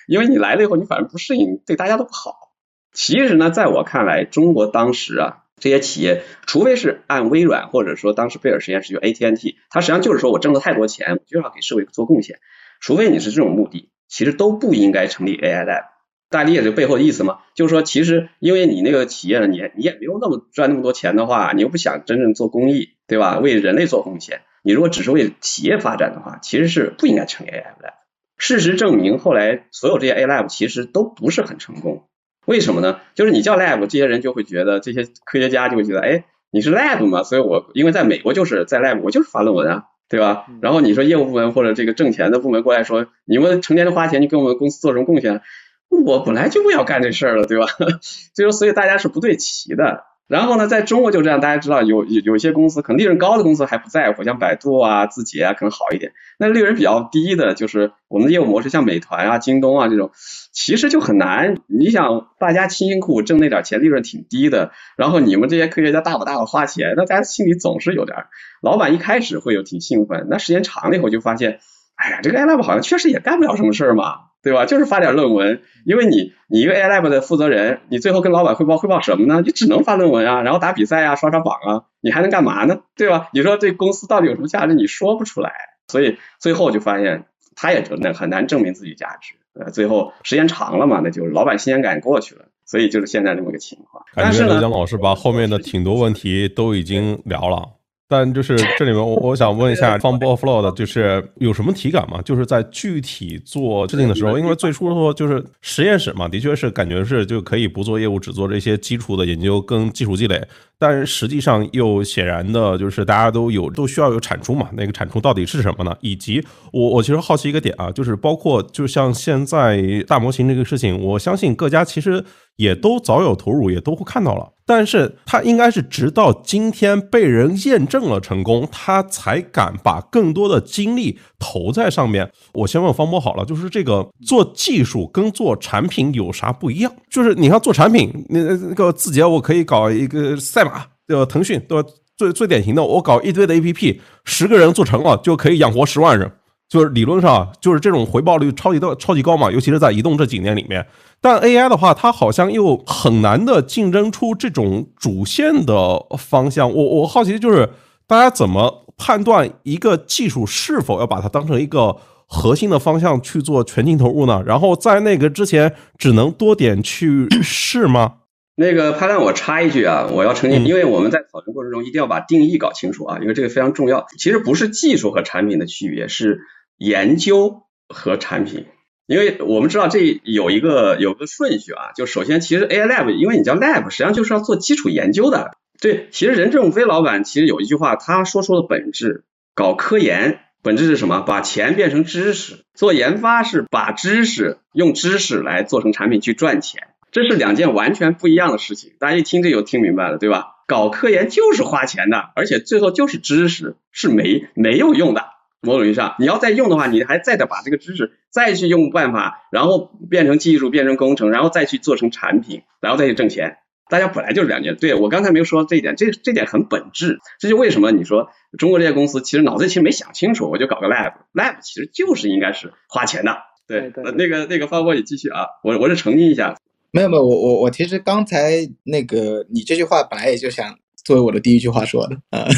因为你来了以后你反而不适应，对大家都不好。其实呢，在我看来，中国当时啊这些企业，除非是按微软或者说当时贝尔实验室就 AT&T，它实际上就是说我挣了太多钱，我就要给社会做贡献。除非你是这种目的，其实都不应该成立 AI lab。大家理解这背后的意思吗？就是说，其实因为你那个企业呢，你你也没有那么赚那么多钱的话，你又不想真正做公益，对吧？为人类做贡献，你如果只是为企业发展的话，其实是不应该成立 AI lab。事实证明，后来所有这些 AI lab 其实都不是很成功。为什么呢？就是你叫 lab，这些人就会觉得，这些科学家就会觉得，哎，你是 lab 嘛？所以我因为在美国就是在 lab，我就是发论文啊。对吧？然后你说业务部门或者这个挣钱的部门过来说，你们成天的花钱，你给我们公司做什么贡献？我本来就不要干这事儿了，对吧？就说所以大家是不对齐的。然后呢，在中国就这样，大家知道有有有些公司可能利润高的公司还不在乎，像百度啊、字节啊可能好一点。那利润比较低的，就是我们的业务模式，像美团啊、京东啊这种，其实就很难。你想，大家辛辛苦苦挣那点钱，利润挺低的，然后你们这些科学家大把大把花钱，那大家心里总是有点，老板一开始会有挺兴奋，那时间长了以后就发现，哎呀，这个 AI 好像确实也干不了什么事儿嘛。对吧？就是发点论文，因为你你一个 AI Lab 的负责人，你最后跟老板汇报汇报什么呢？你只能发论文啊，然后打比赛啊，刷刷榜啊，你还能干嘛呢？对吧？你说对公司到底有什么价值？你说不出来，所以最后就发现他也很难很难证明自己价值。呃，最后时间长了嘛，那就老板新鲜感过去了，所以就是现在这么个情况。但是呢江老师把后面的挺多问题都已经聊了。但就是这里面，我我想问一下，，Fun Flow 的，就是有什么体感吗？就是在具体做制定的时候，因为最初的时候就是实验室嘛，的确是感觉是就可以不做业务，只做这些基础的研究跟技术积累。但实际上又显然的就是大家都有都需要有产出嘛，那个产出到底是什么呢？以及我我其实好奇一个点啊，就是包括就像现在大模型这个事情，我相信各家其实也都早有投入，也都会看到了。但是他应该是直到今天被人验证了成功，他才敢把更多的精力投在上面。我先问方波好了，就是这个做技术跟做产品有啥不一样？就是你看做产品，那那个字节我可以搞一个赛对吧？腾讯对吧？最最典型的，我搞一堆的 APP，十个人做成了就可以养活十万人，就是理论上就是这种回报率超级的超级高嘛，尤其是在移动这几年里面。但 AI 的话，它好像又很难的竞争出这种主线的方向。我我好奇的就是，大家怎么判断一个技术是否要把它当成一个核心的方向去做全境投入呢？然后在那个之前，只能多点去试吗？那个潘亮，我插一句啊，我要澄清，因为我们在讨论过程中一定要把定义搞清楚啊，因为这个非常重要。其实不是技术和产品的区别，是研究和产品。因为我们知道这有一个有个顺序啊，就首先其实 AI Lab，因为你叫 Lab，实际上就是要做基础研究的。对，其实任正非老板其实有一句话，他说出了本质，搞科研本质是什么？把钱变成知识，做研发是把知识用知识来做成产品去赚钱，这是两件完全不一样的事情。大家一听这就听明白了，对吧？搞科研就是花钱的，而且最后就是知识是没没有用的。某种意义上，你要再用的话，你还再得把这个知识再去用办法，然后变成技术，变成工程，然后再去做成产品，然后再去挣钱。大家本来就是两件。对我刚才没有说这一点，这这点很本质。这就为什么你说中国这些公司其实脑子其实没想清楚，我就搞个 lab，lab 其实就是应该是花钱的。对，那个那个方波你继续啊，我我是澄清一下。没有没有，我我我其实刚才那个你这句话本来也就想。作为我的第一句话说的啊，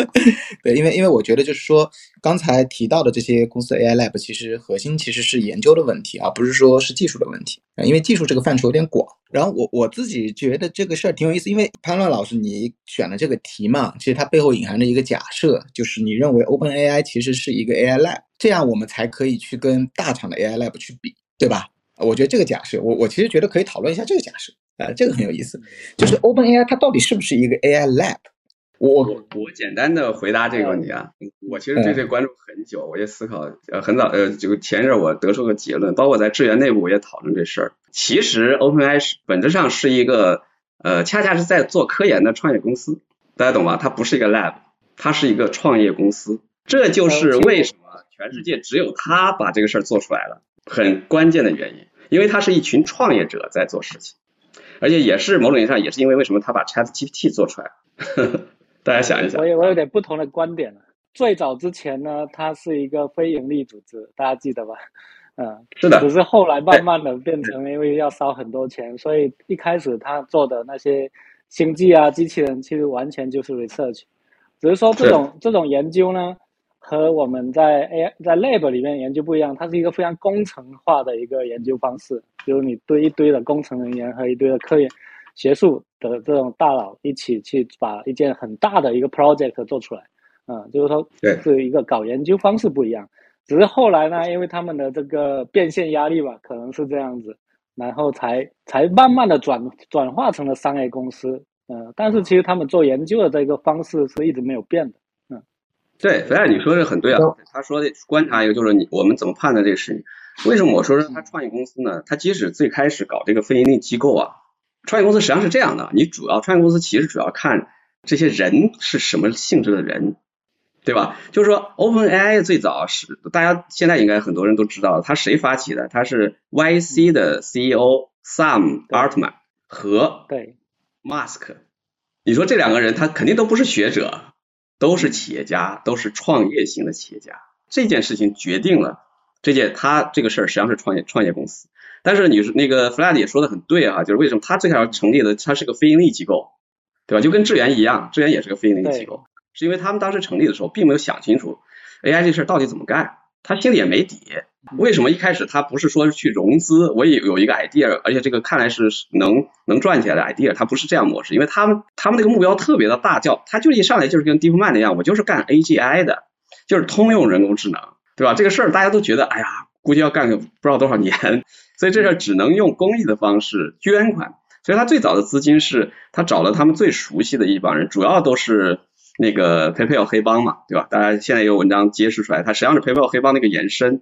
对，因为因为我觉得就是说刚才提到的这些公司 AI lab，其实核心其实是研究的问题，而不是说是技术的问题啊。因为技术这个范畴有点广。然后我我自己觉得这个事儿挺有意思，因为潘乱老师你选的这个题嘛，其实它背后隐含着一个假设，就是你认为 Open AI 其实是一个 AI lab，这样我们才可以去跟大厂的 AI lab 去比，对吧？我觉得这个假设，我我其实觉得可以讨论一下这个假设。啊，这个很有意思，就是 Open AI 它到底是不是一个 AI Lab？我我简单的回答这个问题啊，我其实对这个关注很久，我也思考，呃，很早，呃，就前一阵我得出个结论，包括在智源内部我也讨论这事儿。其实 Open AI 是本质上是一个，呃，恰恰是在做科研的创业公司，大家懂吧？它不是一个 Lab，它是一个创业公司，这就是为什么全世界只有它把这个事儿做出来了，很关键的原因，因为它是一群创业者在做事情。而且也是某种意义上，也是因为为什么他把 Chat GPT 做出来？大家想一想。我有我有点不同的观点了。最早之前呢，它是一个非盈利组织，大家记得吧？嗯，是的。只是后来慢慢的变成，因为要烧很多钱，所以一开始他做的那些星际啊、机器人，其实完全就是 research。只是说这种这种研究呢。和我们在 A 在 Lab 里面研究不一样，它是一个非常工程化的一个研究方式，就是你堆一堆的工程人员和一堆的科研学术的这种大佬一起去把一件很大的一个 project 做出来，嗯，就是说是一个搞研究方式不一样。只是后来呢，因为他们的这个变现压力吧，可能是这样子，然后才才慢慢的转转化成了商业公司，嗯，但是其实他们做研究的这个方式是一直没有变的。对，菲亚，你说的很对啊。他说的观察一个就是你我们怎么判断这个事情？为什么我说他创业公司呢？他即使最开始搞这个非盈利机构啊，创业公司实际上是这样的，你主要创业公司其实主要看这些人是什么性质的人，对吧？就是说，OpenAI 最早是大家现在应该很多人都知道，他谁发起的？他是 YC 的 CEO Sam Altman 和对 Musk。你说这两个人，他肯定都不是学者。都是企业家，都是创业型的企业家。这件事情决定了这件他这个事儿实际上是创业创业公司。但是你说那个 Flat 也说的很对啊，就是为什么他最开始成立的他是个非盈利机构，对吧？就跟智源一样，智源也是个非盈利机构，是因为他们当时成立的时候并没有想清楚 AI 这事儿到底怎么干，他心里也没底，为什么一开始他不是说去融资？我也有一个 idea，而且这个看来是能能赚起来的 idea，他不是这样模式，因为他们他们那个目标特别的大，叫他就一上来就是跟 DeepMind 一样，我就是干 AGI 的，就是通用人工智能，对吧？这个事儿大家都觉得，哎呀，估计要干个不知道多少年，所以这事儿只能用公益的方式捐款。所以他最早的资金是他找了他们最熟悉的一帮人，主要都是。那个 PayPal 黑帮嘛，对吧？大家现在有文章揭示出来，它实际上是 PayPal 黑帮那个延伸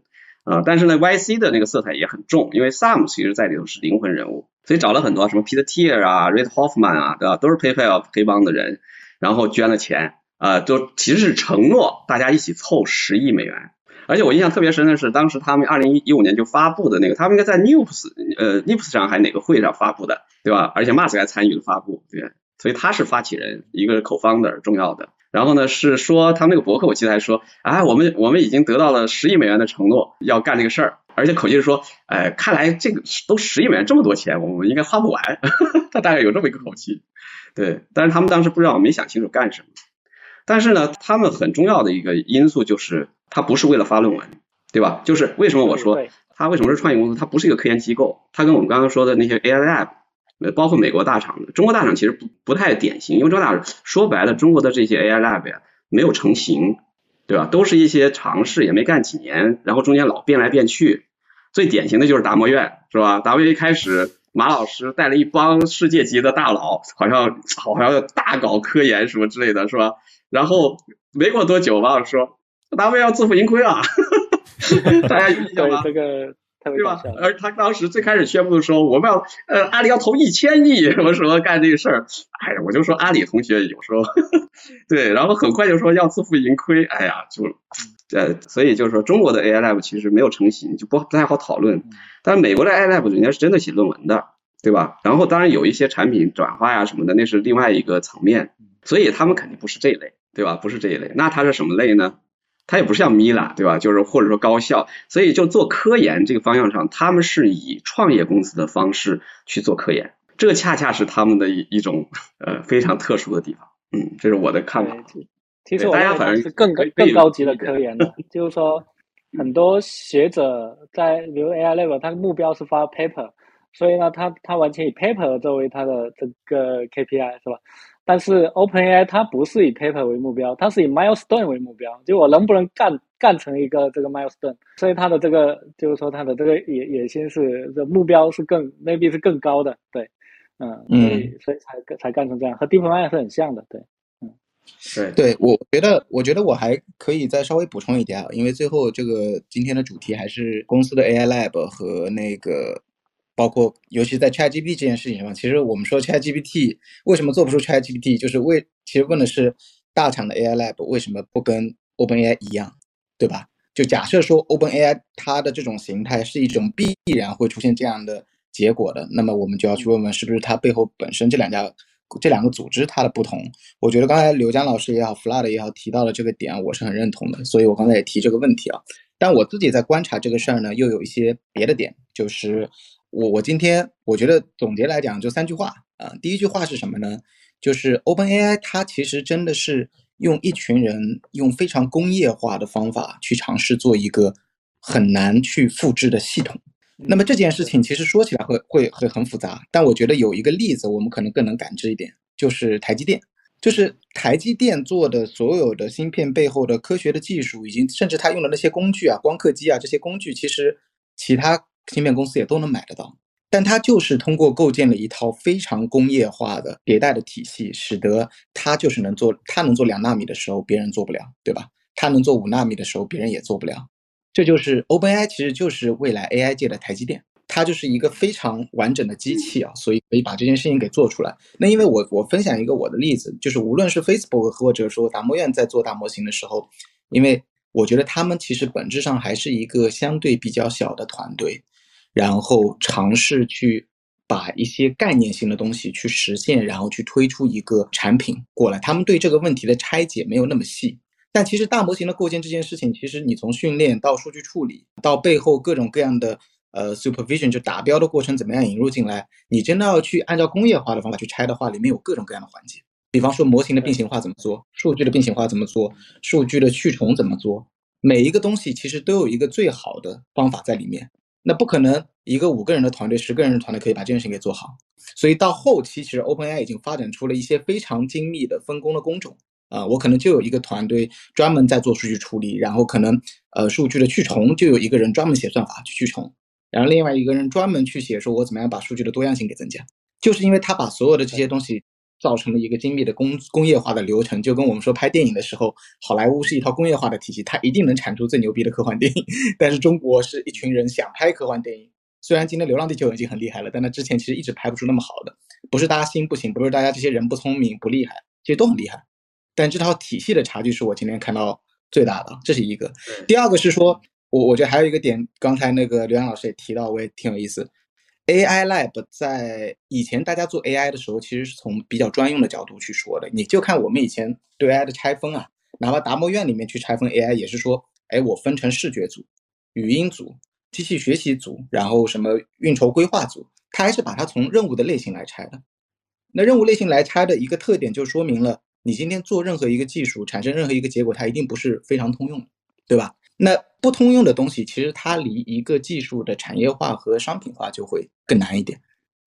啊。但是呢，YC 的那个色彩也很重，因为 Sam 其实在里头是灵魂人物，所以找了很多什么 Peter Thiel 啊、Red Hoffman 啊，对吧？都是 PayPal 黑帮的人，然后捐了钱啊，都其实是承诺大家一起凑十亿美元。而且我印象特别深的是，当时他们二零一五年就发布的那个，他们应该在 News 呃 News 上还是哪个会上发布的，对吧？而且 Mas 还参与了发布，对。所以他是发起人，一个 co-founder 重要的。然后呢，是说他们那个博客，我记得还说，啊，我们我们已经得到了十亿美元的承诺，要干这个事儿。而且口气是说，哎，看来这个都十亿美元这么多钱，我们应该花不完。他大概有这么一个口气。对，但是他们当时不知道，没想清楚干什么。但是呢，他们很重要的一个因素就是，他不是为了发论文，对吧？就是为什么我说他为什么是创业公司？他不是一个科研机构，他跟我们刚刚说的那些 AI lab。包括美国大厂的，中国大厂其实不不太典型，因为中国大厂说白了，中国的这些 AI lab 呀没有成型，对吧？都是一些尝试，也没干几年，然后中间老变来变去。最典型的就是达摩院，是吧？达摩院一开始，马老师带了一帮世界级的大佬，好像好像要大搞科研什么之类的，是吧？然后没过多久，马老师说达摩院要自负盈亏啊，大家 印象吗？这个。对吧？而他当时最开始宣布的时候，我们要呃阿里要投一千亿什么什么干这个事儿，哎呀，我就说阿里同学有时候 对，然后很快就说要自负盈亏，哎呀，就呃，所以就是说中国的 AI Lab 其实没有成型，就不不太好讨论。但美国的 AI Lab 人家是真的写论文的，对吧？然后当然有一些产品转化呀什么的，那是另外一个层面，所以他们肯定不是这一类，对吧？不是这一类，那它是什么类呢？它也不是像米拉，对吧？就是或者说高校，所以就做科研这个方向上，他们是以创业公司的方式去做科研，这恰恰是他们的一一种呃非常特殊的地方。嗯，这是我的看法。其实大家反正是更更高级的科研的，就是说很多学者在比如 AI level，他的目标是发 paper，所以呢，他他完全以 paper 作为他的这个 KPI，是吧？但是 OpenAI 它不是以 paper 为目标，它是以 milestone 为目标，就我能不能干干成一个这个 milestone，所以它的这个就是说它的这个野野心是这目标是更 maybe 是更高的，对，嗯，所以所以才才干成这样，和 DeepMind 是很像的，对，嗯，对，对我觉得我觉得我还可以再稍微补充一点啊，因为最后这个今天的主题还是公司的 AI Lab 和那个。包括，尤其在 ChatGPT 这件事情上，其实我们说 ChatGPT 为什么做不出 ChatGPT，就是为其实问的是大厂的 AI Lab 为什么不跟 OpenAI 一样，对吧？就假设说 OpenAI 它的这种形态是一种必然会出现这样的结果的，那么我们就要去问问是不是它背后本身这两家这两个组织它的不同。我觉得刚才刘江老师也好，Flood 也好提到的这个点，我是很认同的，所以我刚才也提这个问题啊。但我自己在观察这个事儿呢，又有一些别的点，就是。我我今天我觉得总结来讲就三句话啊，第一句话是什么呢？就是 OpenAI 它其实真的是用一群人用非常工业化的方法去尝试做一个很难去复制的系统。那么这件事情其实说起来会会会很复杂，但我觉得有一个例子我们可能更能感知一点，就是台积电，就是台积电做的所有的芯片背后的科学的技术，以及甚至它用的那些工具啊，光刻机啊这些工具，其实其他。芯片公司也都能买得到，但它就是通过构建了一套非常工业化的迭代的体系，使得它就是能做，它能做两纳米的时候别人做不了，对吧？它能做五纳米的时候别人也做不了。这就是 OpenAI，其实就是未来 AI 界的台积电，它就是一个非常完整的机器啊，所以可以把这件事情给做出来。那因为我我分享一个我的例子，就是无论是 Facebook 或者说达摩院在做大模型的时候，因为我觉得他们其实本质上还是一个相对比较小的团队。然后尝试去把一些概念性的东西去实现，然后去推出一个产品过来。他们对这个问题的拆解没有那么细，但其实大模型的构建这件事情，其实你从训练到数据处理，到背后各种各样的呃 supervision 就达标的过程怎么样引入进来，你真的要去按照工业化的方法去拆的话，里面有各种各样的环节。比方说模型的并行化怎么做，数据的并行化怎么做，数据的去重怎么做。每一个东西其实都有一个最好的方法在里面。那不可能一个五个人的团队、十个人的团队可以把这件事情给做好。所以到后期，其实 OpenAI 已经发展出了一些非常精密的分工的工种啊，我可能就有一个团队专门在做数据处理，然后可能呃数据的去重就有一个人专门写算法去去重，然后另外一个人专门去写说我怎么样把数据的多样性给增加，就是因为他把所有的这些东西造成了一个精密的工工业化的流程，就跟我们说拍电影的时候，好莱坞是一套工业化的体系，它一定能产出最牛逼的科幻电影，但是中国是一群人想拍科幻电影。虽然今天《流浪地球》已经很厉害了，但它之前其实一直拍不出那么好的。不是大家心不行，不是大家这些人不聪明不厉害，其实都很厉害。但这套体系的差距是我今天看到最大的，这是一个。第二个是说，我我觉得还有一个点，刚才那个刘洋老师也提到，我也挺有意思。AI Lab 在以前大家做 AI 的时候，其实是从比较专用的角度去说的。你就看我们以前对 AI 的拆分啊，哪怕达摩院里面去拆分 AI，也是说，哎，我分成视觉组、语音组。机器学习组，然后什么运筹规划组，它还是把它从任务的类型来拆的。那任务类型来拆的一个特点，就说明了你今天做任何一个技术，产生任何一个结果，它一定不是非常通用，对吧？那不通用的东西，其实它离一个技术的产业化和商品化就会更难一点。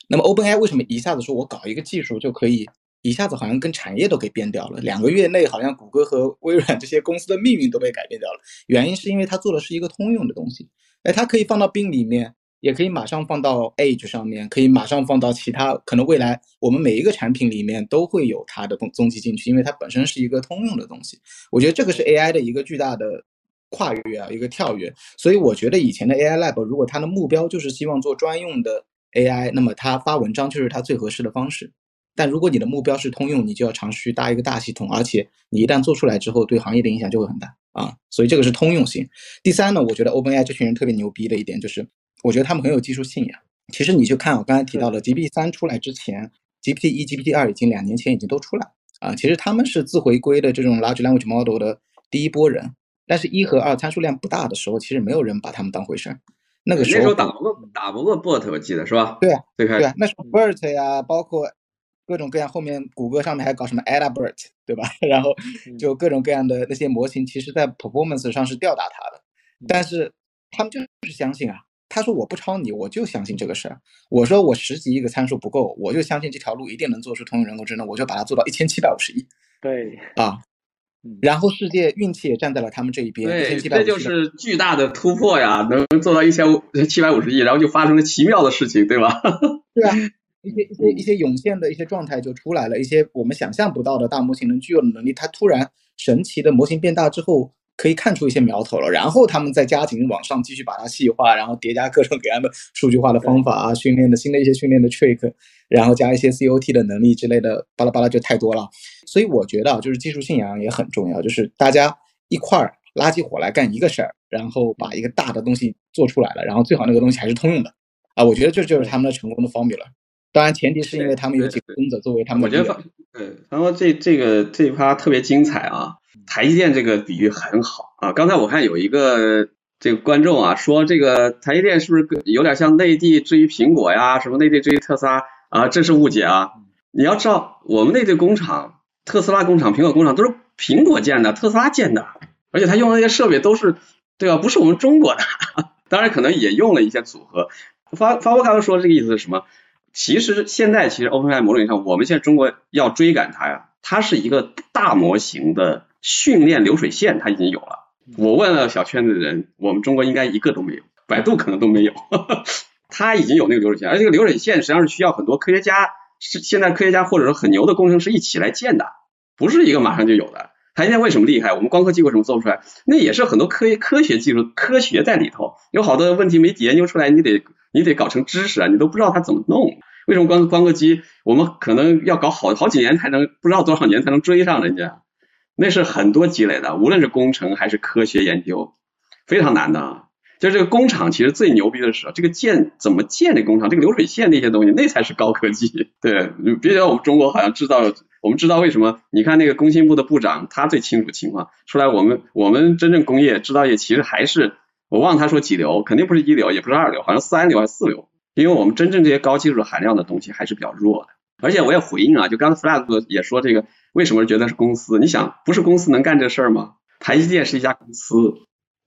那么 OpenAI 为什么一下子说我搞一个技术就可以一下子好像跟产业都给变掉了？两个月内好像谷歌和微软这些公司的命运都被改变掉了。原因是因为它做的是一个通用的东西。哎，它可以放到冰里面，也可以马上放到 Edge 上面，可以马上放到其他可能未来我们每一个产品里面都会有它的踪迹进去，因为它本身是一个通用的东西。我觉得这个是 AI 的一个巨大的跨越啊，一个跳跃。所以我觉得以前的 AI Lab 如果它的目标就是希望做专用的 AI，那么它发文章就是它最合适的方式。但如果你的目标是通用，你就要尝试去搭一个大系统，而且你一旦做出来之后，对行业的影响就会很大啊。所以这个是通用性。第三呢，我觉得 OpenAI 这群人特别牛逼的一点就是，我觉得他们很有技术信仰。其实你去看我刚才提到的 GPT 三出来之前，GPT 一、GPT 二已经两年前已经都出来啊。其实他们是自回归的这种 Large Language Model 的第一波人，但是一和二参数量不大的时候，其实没有人把他们当回事儿。那个时候打不过打不过 BERT，我记得是吧？对啊，对啊，那时候 Bert 呀，包括。各种各样，后面谷歌上面还搞什么 Adabert，对吧？然后就各种各样的那些模型，其实在 performance 上是吊打它的。但是他们就是相信啊，他说我不抄你，我就相信这个事儿。我说我十几亿个参数不够，我就相信这条路一定能做出通用人工智能，我就把它做到一千七百五十亿。对啊，然后世界运气也站在了他们这一边。对，这就是巨大的突破呀，能做到一千五七百五十亿，然后就发生了奇妙的事情，对吧？对啊。一些一些一些涌现的一些状态就出来了，一些我们想象不到的大模型能具有的能力，它突然神奇的模型变大之后，可以看出一些苗头了，然后他们再加紧往上继续把它细化，然后叠加各种各样的数据化的方法啊，训练的新的一些训练的 trick，然后加一些 COT 的能力之类的，巴拉巴拉就太多了。所以我觉得就是技术信仰也很重要，就是大家一块儿拉起火来干一个事儿，然后把一个大的东西做出来了，然后最好那个东西还是通用的啊，我觉得这就是他们的成功的 formula。当然，前提是因为他们有几个工作作为他们。我觉得，对，然后这这个这一趴特别精彩啊！台积电这个比喻很好啊。刚才我看有一个这个观众啊说，这个台积电是不是有点像内地至于苹果呀，什么内地至于特斯拉啊？这是误解啊！你要知道，我们内地工厂，特斯拉工厂、苹果工厂都是苹果建的，特斯拉建的，而且他用的那些设备都是对吧？不是我们中国的，当然可能也用了一些组合。发发波刚才说这个意思是什么？其实现在其实 OpenAI 某种意义上，我们现在中国要追赶它呀，它是一个大模型的训练流水线，它已经有了。我问了小圈子的人，我们中国应该一个都没有，百度可能都没有。它已经有那个流水线，而这个流水线实际上是需要很多科学家，是现在科学家或者说很牛的工程师一起来建的，不是一个马上就有的。台积电为什么厉害？我们光刻机为什么做不出来？那也是很多科科学技术、科学在里头，有好多问题没研究出来，你得。你得搞成知识啊，你都不知道它怎么弄。为什么光光刻机，我们可能要搞好好几年才能，不知道多少年才能追上人家？那是很多积累的，无论是工程还是科学研究，非常难的啊。就这个工厂，其实最牛逼的是这个建怎么建这工厂，这个流水线那些东西，那才是高科技。对，别觉得我们中国好像制造，我们知道为什么？你看那个工信部的部长，他最清楚情况，出来我们我们真正工业制造业其实还是。我忘了他说几流，肯定不是一流，也不是二流，好像三流还是四流。因为我们真正这些高技术含量的东西还是比较弱的。而且我也回应啊，就刚才 flag 也说这个，为什么觉得是公司？你想，不是公司能干这事儿吗？台积电是一家公司，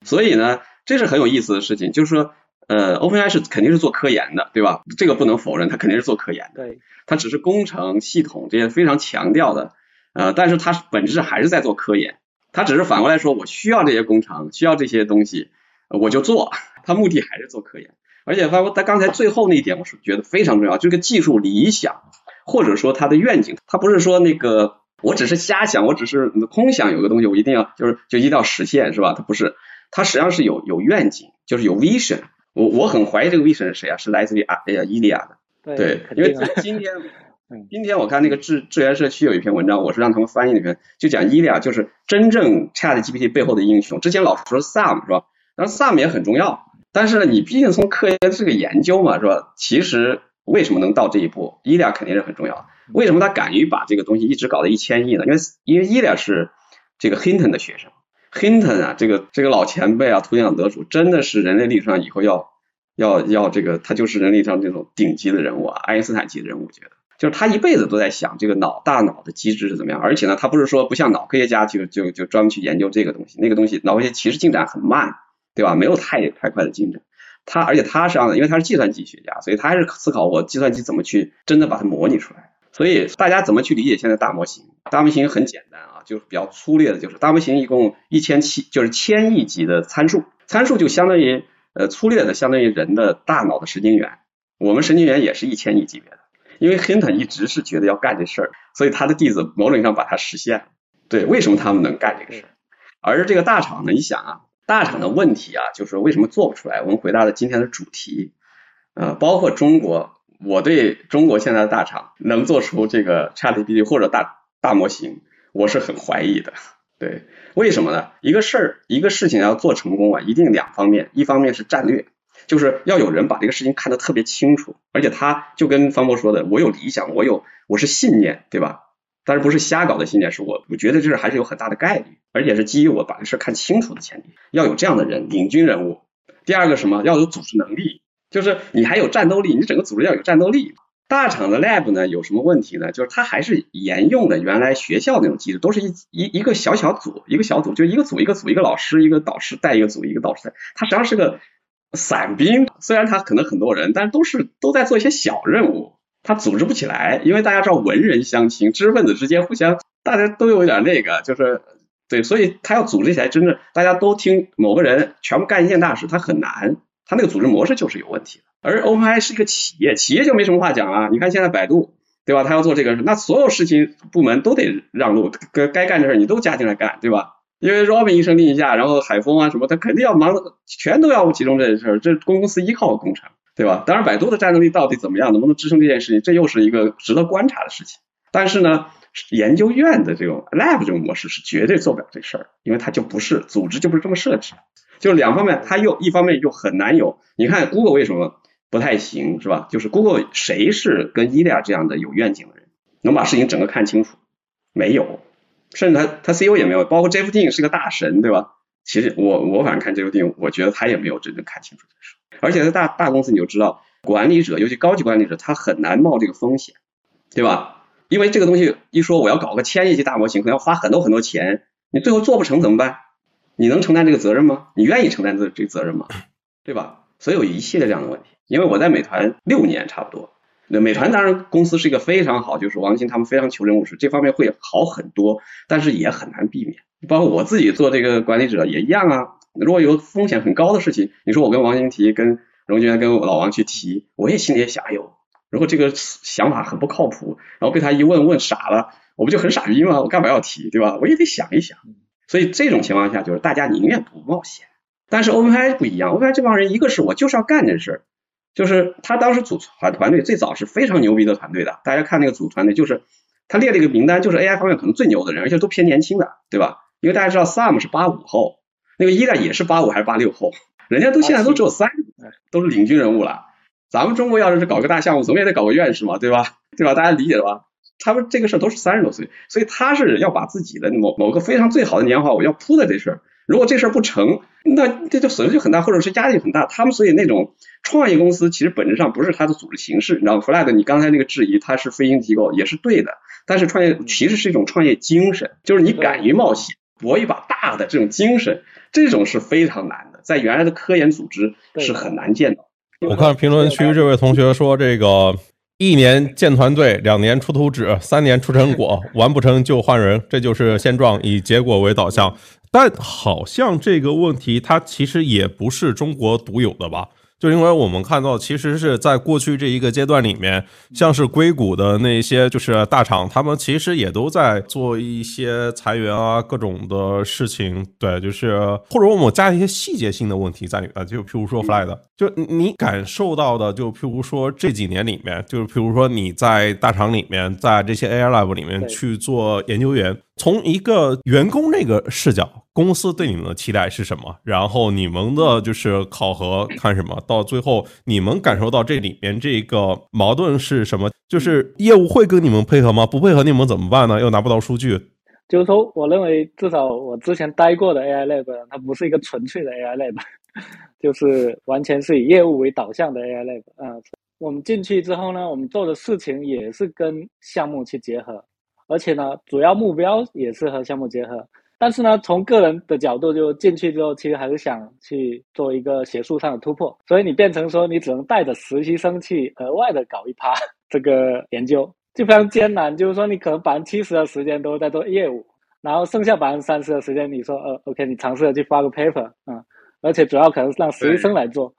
所以呢，这是很有意思的事情，就是说，呃，OpenAI 是肯定是做科研的，对吧？这个不能否认，它肯定是做科研的。对，它只是工程系统这些非常强调的，呃，但是它本质还是在做科研。它只是反过来说，我需要这些工程，需要这些东西，我就做。它目的还是做科研。而且包括他刚才最后那一点，我是觉得非常重要，这个技术理想或者说它的愿景，它不是说那个我只是瞎想，我只是空想有个东西，我一定要就是就一定要实现，是吧？它不是，它实际上是有有愿景，就是有 vision。我我很怀疑这个 vision 是谁啊？是来自于啊哎呀伊利亚的。对，因为今天 今天我看那个智智源社区有一篇文章，我是让他们翻译那篇就讲伊利亚就是真正 Chat GPT 背后的英雄。之前老说 Sam 是吧？当然 Sam 也很重要。但是呢，你毕竟从科研这个研究嘛，是吧？其实为什么能到这一步，伊利亚肯定是很重要。为什么他敢于把这个东西一直搞到一千亿呢？因为因为伊利亚是这个 Hinton 的学生，Hinton 啊，这个这个老前辈啊，图灵奖得主，真的是人类历史上以后要要要这个，他就是人类上这种顶级的人物啊，爱因斯坦级的人物，我觉得就是他一辈子都在想这个脑大脑的机制是怎么样。而且呢，他不是说不像脑科学家就就就专门去研究这个东西，那个东西脑科学其实进展很慢。对吧？没有太太快的进展。他而且他是这样的，因为他是计算机学家，所以他还是思考我计算机怎么去真的把它模拟出来。所以大家怎么去理解现在大模型？大模型很简单啊，就是比较粗略的，就是大模型一共一千七，就是千亿级的参数，参数就相当于呃粗略的相当于人的大脑的神经元。我们神经元也是一千亿级别的。因为 Hinton 一直是觉得要干这事儿，所以他的弟子某种意义上把它实现了。对，为什么他们能干这个事儿？而这个大厂呢？你想啊。大厂的问题啊，就是为什么做不出来？我们回答了今天的主题，呃，包括中国，我对中国现在的大厂能做出这个 ChatGPT 或者大大模型，我是很怀疑的。对，为什么呢？一个事儿，一个事情要做成功啊，一定两方面，一方面是战略，就是要有人把这个事情看得特别清楚，而且他就跟方博说的，我有理想，我有我是信念，对吧？但是不是瞎搞的信念，是我我觉得这是还是有很大的概率，而且是基于我把这事看清楚的前提，要有这样的人领军人物。第二个什么，要有组织能力，就是你还有战斗力，你整个组织要有战斗力。大厂的 lab 呢有什么问题呢？就是它还是沿用的原来学校那种机制，都是一一一个小小组，一个小组就一个组一个组一个老师一个导师带一个组一个导师带，它实际上是个散兵，虽然它可能很多人，但是都是都在做一些小任务。他组织不起来，因为大家知道文人相亲，知识分子之间互相，大家都有点那个，就是对，所以他要组织起来，真正大家都听某个人全部干一件大事，他很难，他那个组织模式就是有问题的。而 OpenAI 是一个企业，企业就没什么话讲了。你看现在百度，对吧？他要做这个事，那所有事情部门都得让路，该该干的事你都加进来干，对吧？因为 Robin 一声令下，然后海峰啊什么，他肯定要忙，全都要集中这件事儿，这公司依靠工程。对吧？当然，百度的战斗力到底怎么样，能不能支撑这件事情，这又是一个值得观察的事情。但是呢，研究院的这种 lab 这种模式是绝对做不了这事儿，因为它就不是组织，就不是这么设置。就两方面，它又一方面又很难有。你看 Google 为什么不太行，是吧？就是 Google 谁是跟伊利亚这样的有愿景的人，能把事情整个看清楚？没有，甚至他他 CEO 也没有，包括 Jeff Dean 是个大神，对吧？其实我我反正看这部电影我觉得他也没有真正看清楚这事。而且在大大公司，你就知道管理者，尤其高级管理者，他很难冒这个风险，对吧？因为这个东西一说我要搞个千亿级大模型，可能要花很多很多钱，你最后做不成怎么办？你能承担这个责任吗？你愿意承担这这个责任吗？对吧？所以有一系列这样的问题。因为我在美团六年差不多，那美团当然公司是一个非常好，就是王兴他们非常求真务实，这方面会好很多，但是也很难避免。包括我自己做这个管理者也一样啊。如果有风险很高的事情，你说我跟王晶提，跟荣军跟老王去提，我也心里也想，哎呦，如果这个想法很不靠谱，然后被他一问问傻了，我不就很傻逼吗？我干嘛要提，对吧？我也得想一想。所以这种情况下，就是大家宁愿不冒险。但是 OpenAI 不一样，OpenAI 这帮人，一个是我就是要干这事儿，就是他当时组团团队最早是非常牛逼的团队的，大家看那个组团队，就是他列了一个名单，就是 AI 方面可能最牛的人，而且都偏年轻的，对吧？因为大家知道 Sam 是八五后。那个伊代也是八五还是八六后，人家都现在都只有三，都是领军人物了。咱们中国要是是搞个大项目，总也得搞个院士嘛，对吧？对吧？大家理解了吧？他们这个事儿都是三十多岁，所以他是要把自己的某某个非常最好的年华，我要铺在这事儿。如果这事儿不成，那这就损失就很大，或者是压力很大。他们所以那种创业公司，其实本质上不是它的组织形式，你知道吗？Flag，你刚才那个质疑，它是非营机构也是对的，但是创业其实是一种创业精神，就是你敢于冒险。搏一把大的这种精神，这种是非常难的，在原来的科研组织是很难见到。我看评论区这位同学说，这个一年建团队，两年出图纸，三年出成果，完不成就换人，这就是现状，以结果为导向。但好像这个问题它其实也不是中国独有的吧？就因为我们看到，其实是在过去这一个阶段里面，像是硅谷的那些就是大厂，他们其实也都在做一些裁员啊，各种的事情。对，就是或者我们加一些细节性的问题在里面，就譬如说 Fly 的，就你感受到的，就譬如说这几年里面，就是譬如说你在大厂里面，在这些 AI Lab 里面去做研究员。从一个员工那个视角，公司对你们的期待是什么？然后你们的就是考核看什么？到最后你们感受到这里面这个矛盾是什么？就是业务会跟你们配合吗？不配合你们怎么办呢？又拿不到数据。就是说，我认为至少我之前待过的 AI lab，它不是一个纯粹的 AI lab，就是完全是以业务为导向的 AI lab。嗯，我们进去之后呢，我们做的事情也是跟项目去结合。而且呢，主要目标也是和项目结合。但是呢，从个人的角度，就进去之后，其实还是想去做一个学术上的突破。所以你变成说，你只能带着实习生去额外的搞一趴这个研究，就非常艰难。就是说，你可能百分之七十的时间都在做业务，然后剩下百分之三十的时间，你说呃，OK，你尝试着去发个 paper 啊，而且主要可能是让实习生来做，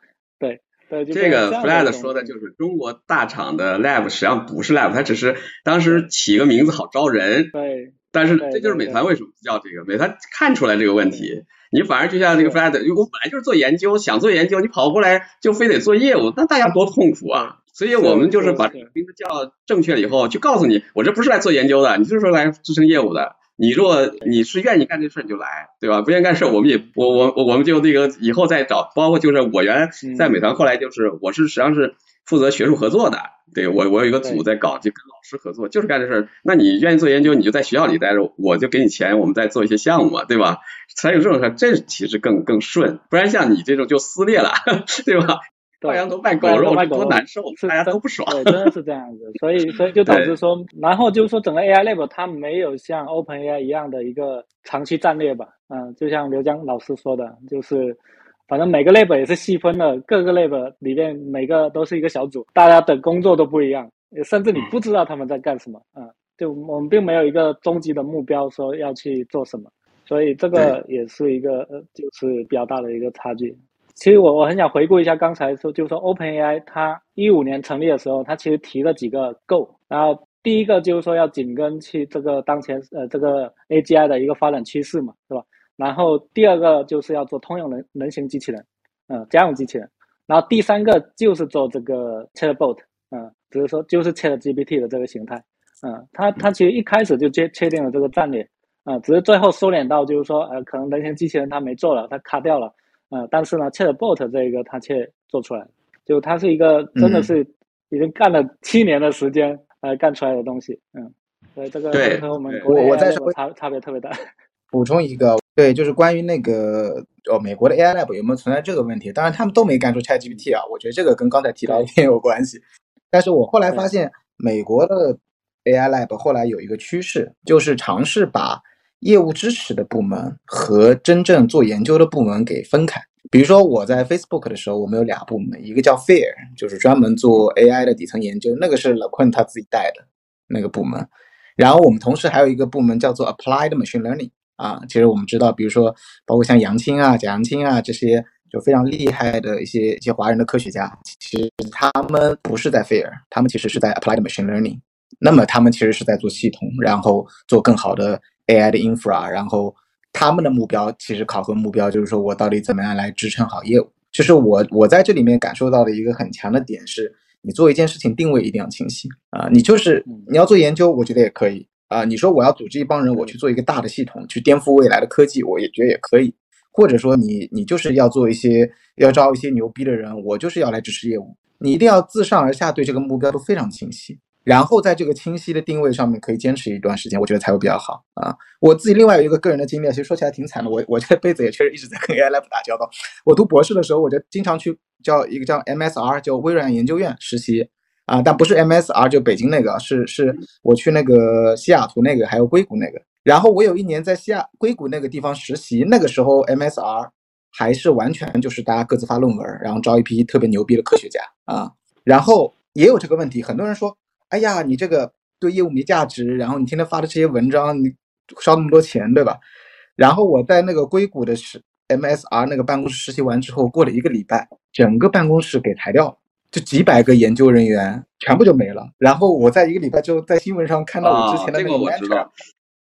对。这个 Flat 说的就是中国大厂的 lab 实际上不是 lab，它只是当时起个名字好招人。对。但是这就是美团为什么不叫这个？美团看出来这个问题，你反而就像那个 Flat，我本来就是做研究，想做研究，你跑过来就非得做业务，那大家多痛苦啊！所以我们就是把这个名字叫正确了以后，就告诉你，我这不是来做研究的，你就是来支撑业务的。你若你是愿意干这事你就来，对吧？不愿意干事我们也我我我我们就那个以后再找，包括就是我原来在美团，后来就是我是实际上是负责学术合作的，对我我有一个组在搞，就跟老师合作，就是干这事那你愿意做研究，你就在学校里待着，我就给你钱，我们再做一些项目嘛，对吧？才有这种事，这其实更更顺，不然像你这种就撕裂了，对吧？挂羊头卖狗肉，多难受，大家都不爽。对，真的是这样子。所以，所以就导致说，然后就是说，整个 AI lab 它没有像 OpenAI 一样的一个长期战略吧？嗯，就像刘江老师说的，就是反正每个 lab 也是细分的，各个 lab 里面每个都是一个小组，大家的工作都不一样，甚至你不知道他们在干什么。嗯，就我们并没有一个终极的目标说要去做什么，所以这个也是一个呃，就是比较大的一个差距。其实我我很想回顾一下刚才说，就是说 OpenAI 它一五年成立的时候，它其实提了几个 Go，然后第一个就是说要紧跟去这个当前呃这个 AGI 的一个发展趋势嘛，是吧？然后第二个就是要做通用人人形机器人，嗯，家用机器人，然后第三个就是做这个 Chatbot，嗯，只是说就是 ChatGPT 的这个形态，嗯，它它其实一开始就确确定了这个战略，啊，只是最后收敛到就是说呃可能人形机器人它没做了，它卡掉了。呃，但是呢，Chatbot 这一个它却做出来，就它是一个真的是已经干了七年的时间呃干出来的东西，嗯，所以这个和我们我我再说差差别特别大。补充一个，对，就是关于那个哦，美国的 AI Lab 有没有存在这个问题？当然他们都没干出 ChatGPT 啊，我觉得这个跟刚才提到的 也有关系。但是我后来发现，美国的 AI Lab 后来有一个趋势，就是尝试把。业务支持的部门和真正做研究的部门给分开。比如说我在 Facebook 的时候，我们有俩部门，一个叫 Fair，就是专门做 AI 的底层研究，那个是 l e q u n 他自己带的那个部门。然后我们同时还有一个部门叫做 Applied Machine Learning 啊，其实我们知道，比如说包括像杨青啊、贾杨青啊这些就非常厉害的一些一些华人的科学家，其实他们不是在 Fair，他们其实是在 Applied Machine Learning。那么他们其实是在做系统，然后做更好的。AI 的 infra，然后他们的目标其实考核目标就是说我到底怎么样来支撑好业务。就是我我在这里面感受到的一个很强的点是，你做一件事情定位一定要清晰啊。你就是你要做研究，我觉得也可以啊。你说我要组织一帮人，我去做一个大的系统，去颠覆未来的科技，我也觉得也可以。或者说你你就是要做一些要招一些牛逼的人，我就是要来支持业务。你一定要自上而下对这个目标都非常清晰。然后在这个清晰的定位上面可以坚持一段时间，我觉得才会比较好啊。我自己另外有一个个人的经历，其实说起来挺惨的。我 我这辈子也确实一直在跟 AI Lab 打交道。我读博士的时候，我就经常去叫一个叫 MSR，叫微软研究院实习啊，但不是 MSR，就北京那个，是是我去那个西雅图那个，还有硅谷那个。然后我有一年在西亚硅谷那个地方实习，那个时候 MSR 还是完全就是大家各自发论文，然后招一批特别牛逼的科学家啊。然后也有这个问题，很多人说，哎呀，你这个对业务没价值，然后你天天发的这些文章，你烧那么多钱，对吧？然后我在那个硅谷的实 MSR 那个办公室实习完之后，过了一个礼拜，整个办公室给裁掉了，就几百个研究人员全部就没了。然后我在一个礼拜之后在新闻上看到我之前的那个我知道。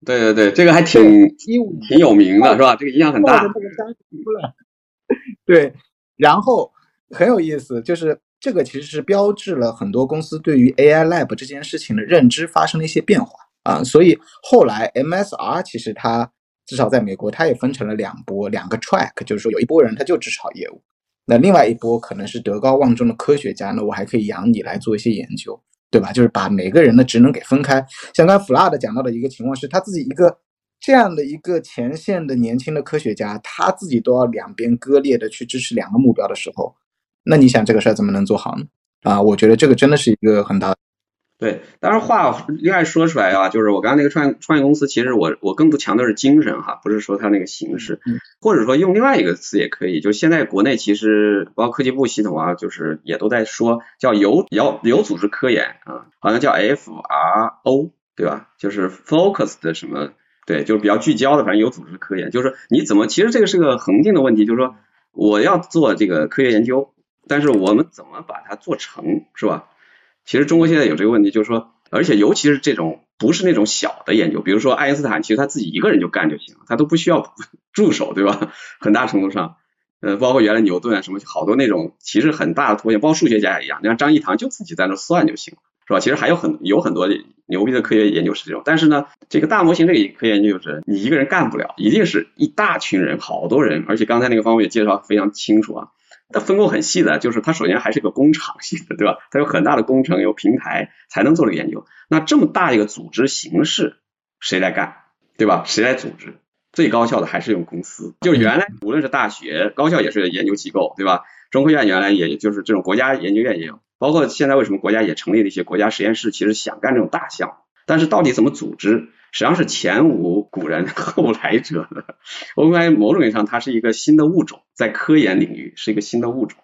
对对对，这个还挺挺有名的，是吧？这个影响很大。对，然后很有意思，就是这个其实是标志了很多公司对于 AI Lab 这件事情的认知发生了一些变化啊。所以后来 MSR 其实它至少在美国，它也分成了两波两个 track，就是说有一波人他就只炒业务，那另外一波可能是德高望重的科学家，那我还可以养你来做一些研究。对吧？就是把每个人的职能给分开。像刚才 Flat 讲到的一个情况是，他自己一个这样的一个前线的年轻的科学家，他自己都要两边割裂的去支持两个目标的时候，那你想这个事儿怎么能做好呢？啊，我觉得这个真的是一个很大的。对，当然话另外说出来啊，就是我刚刚那个创创业公司，其实我我更不强调是精神哈，不是说它那个形式，或者说用另外一个词也可以，就现在国内其实包括科技部系统啊，就是也都在说叫有有有组织科研啊，好像叫 F R O 对吧？就是 focus 的什么对，就是比较聚焦的，反正有组织科研，就是你怎么其实这个是个恒定的问题，就是说我要做这个科学研究，但是我们怎么把它做成是吧？其实中国现在有这个问题，就是说，而且尤其是这种不是那种小的研究，比如说爱因斯坦，其实他自己一个人就干就行了，他都不需要助手，对吧？很大程度上，呃，包括原来牛顿啊什么，好多那种其实很大的图形，包括数学家也一样，你像张益唐就自己在那算就行了，是吧？其实还有很有很多牛逼的科学研究是这种，但是呢，这个大模型这个科研究就是你一个人干不了，一定是一大群人，好多人，而且刚才那个方面也介绍非常清楚啊。它分工很细的，就是它首先还是个工厂型的，对吧？它有很大的工程，有平台才能做这个研究。那这么大一个组织形式，谁来干，对吧？谁来组织？最高效的还是用公司。就原来无论是大学、高校也是研究机构，对吧？中科院原来也就是这种国家研究院也有，包括现在为什么国家也成立了一些国家实验室，其实想干这种大项目，但是到底怎么组织？实际上是前无古人 后来者的，OpenAI 某种意义上它是一个新的物种，在科研领域是一个新的物种。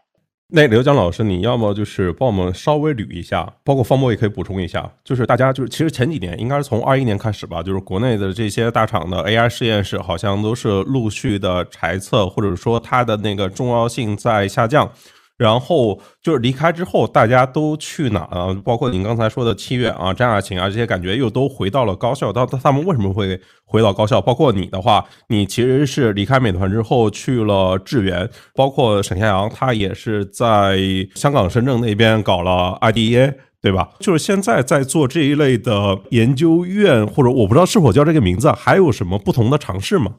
那刘江老师，你要么就是帮我们稍微捋一下，包括方博也可以补充一下，就是大家就是其实前几年应该是从二一年开始吧，就是国内的这些大厂的 AI 实验室好像都是陆续的裁撤，或者说它的那个重要性在下降。然后就是离开之后，大家都去哪了？包括您刚才说的七月啊、张亚勤啊这些，感觉又都回到了高校。到他们为什么会回到高校？包括你的话，你其实是离开美团之后去了智源。包括沈向阳，他也是在香港、深圳那边搞了 IDEA，对吧？就是现在在做这一类的研究院，或者我不知道是否叫这个名字，还有什么不同的尝试吗？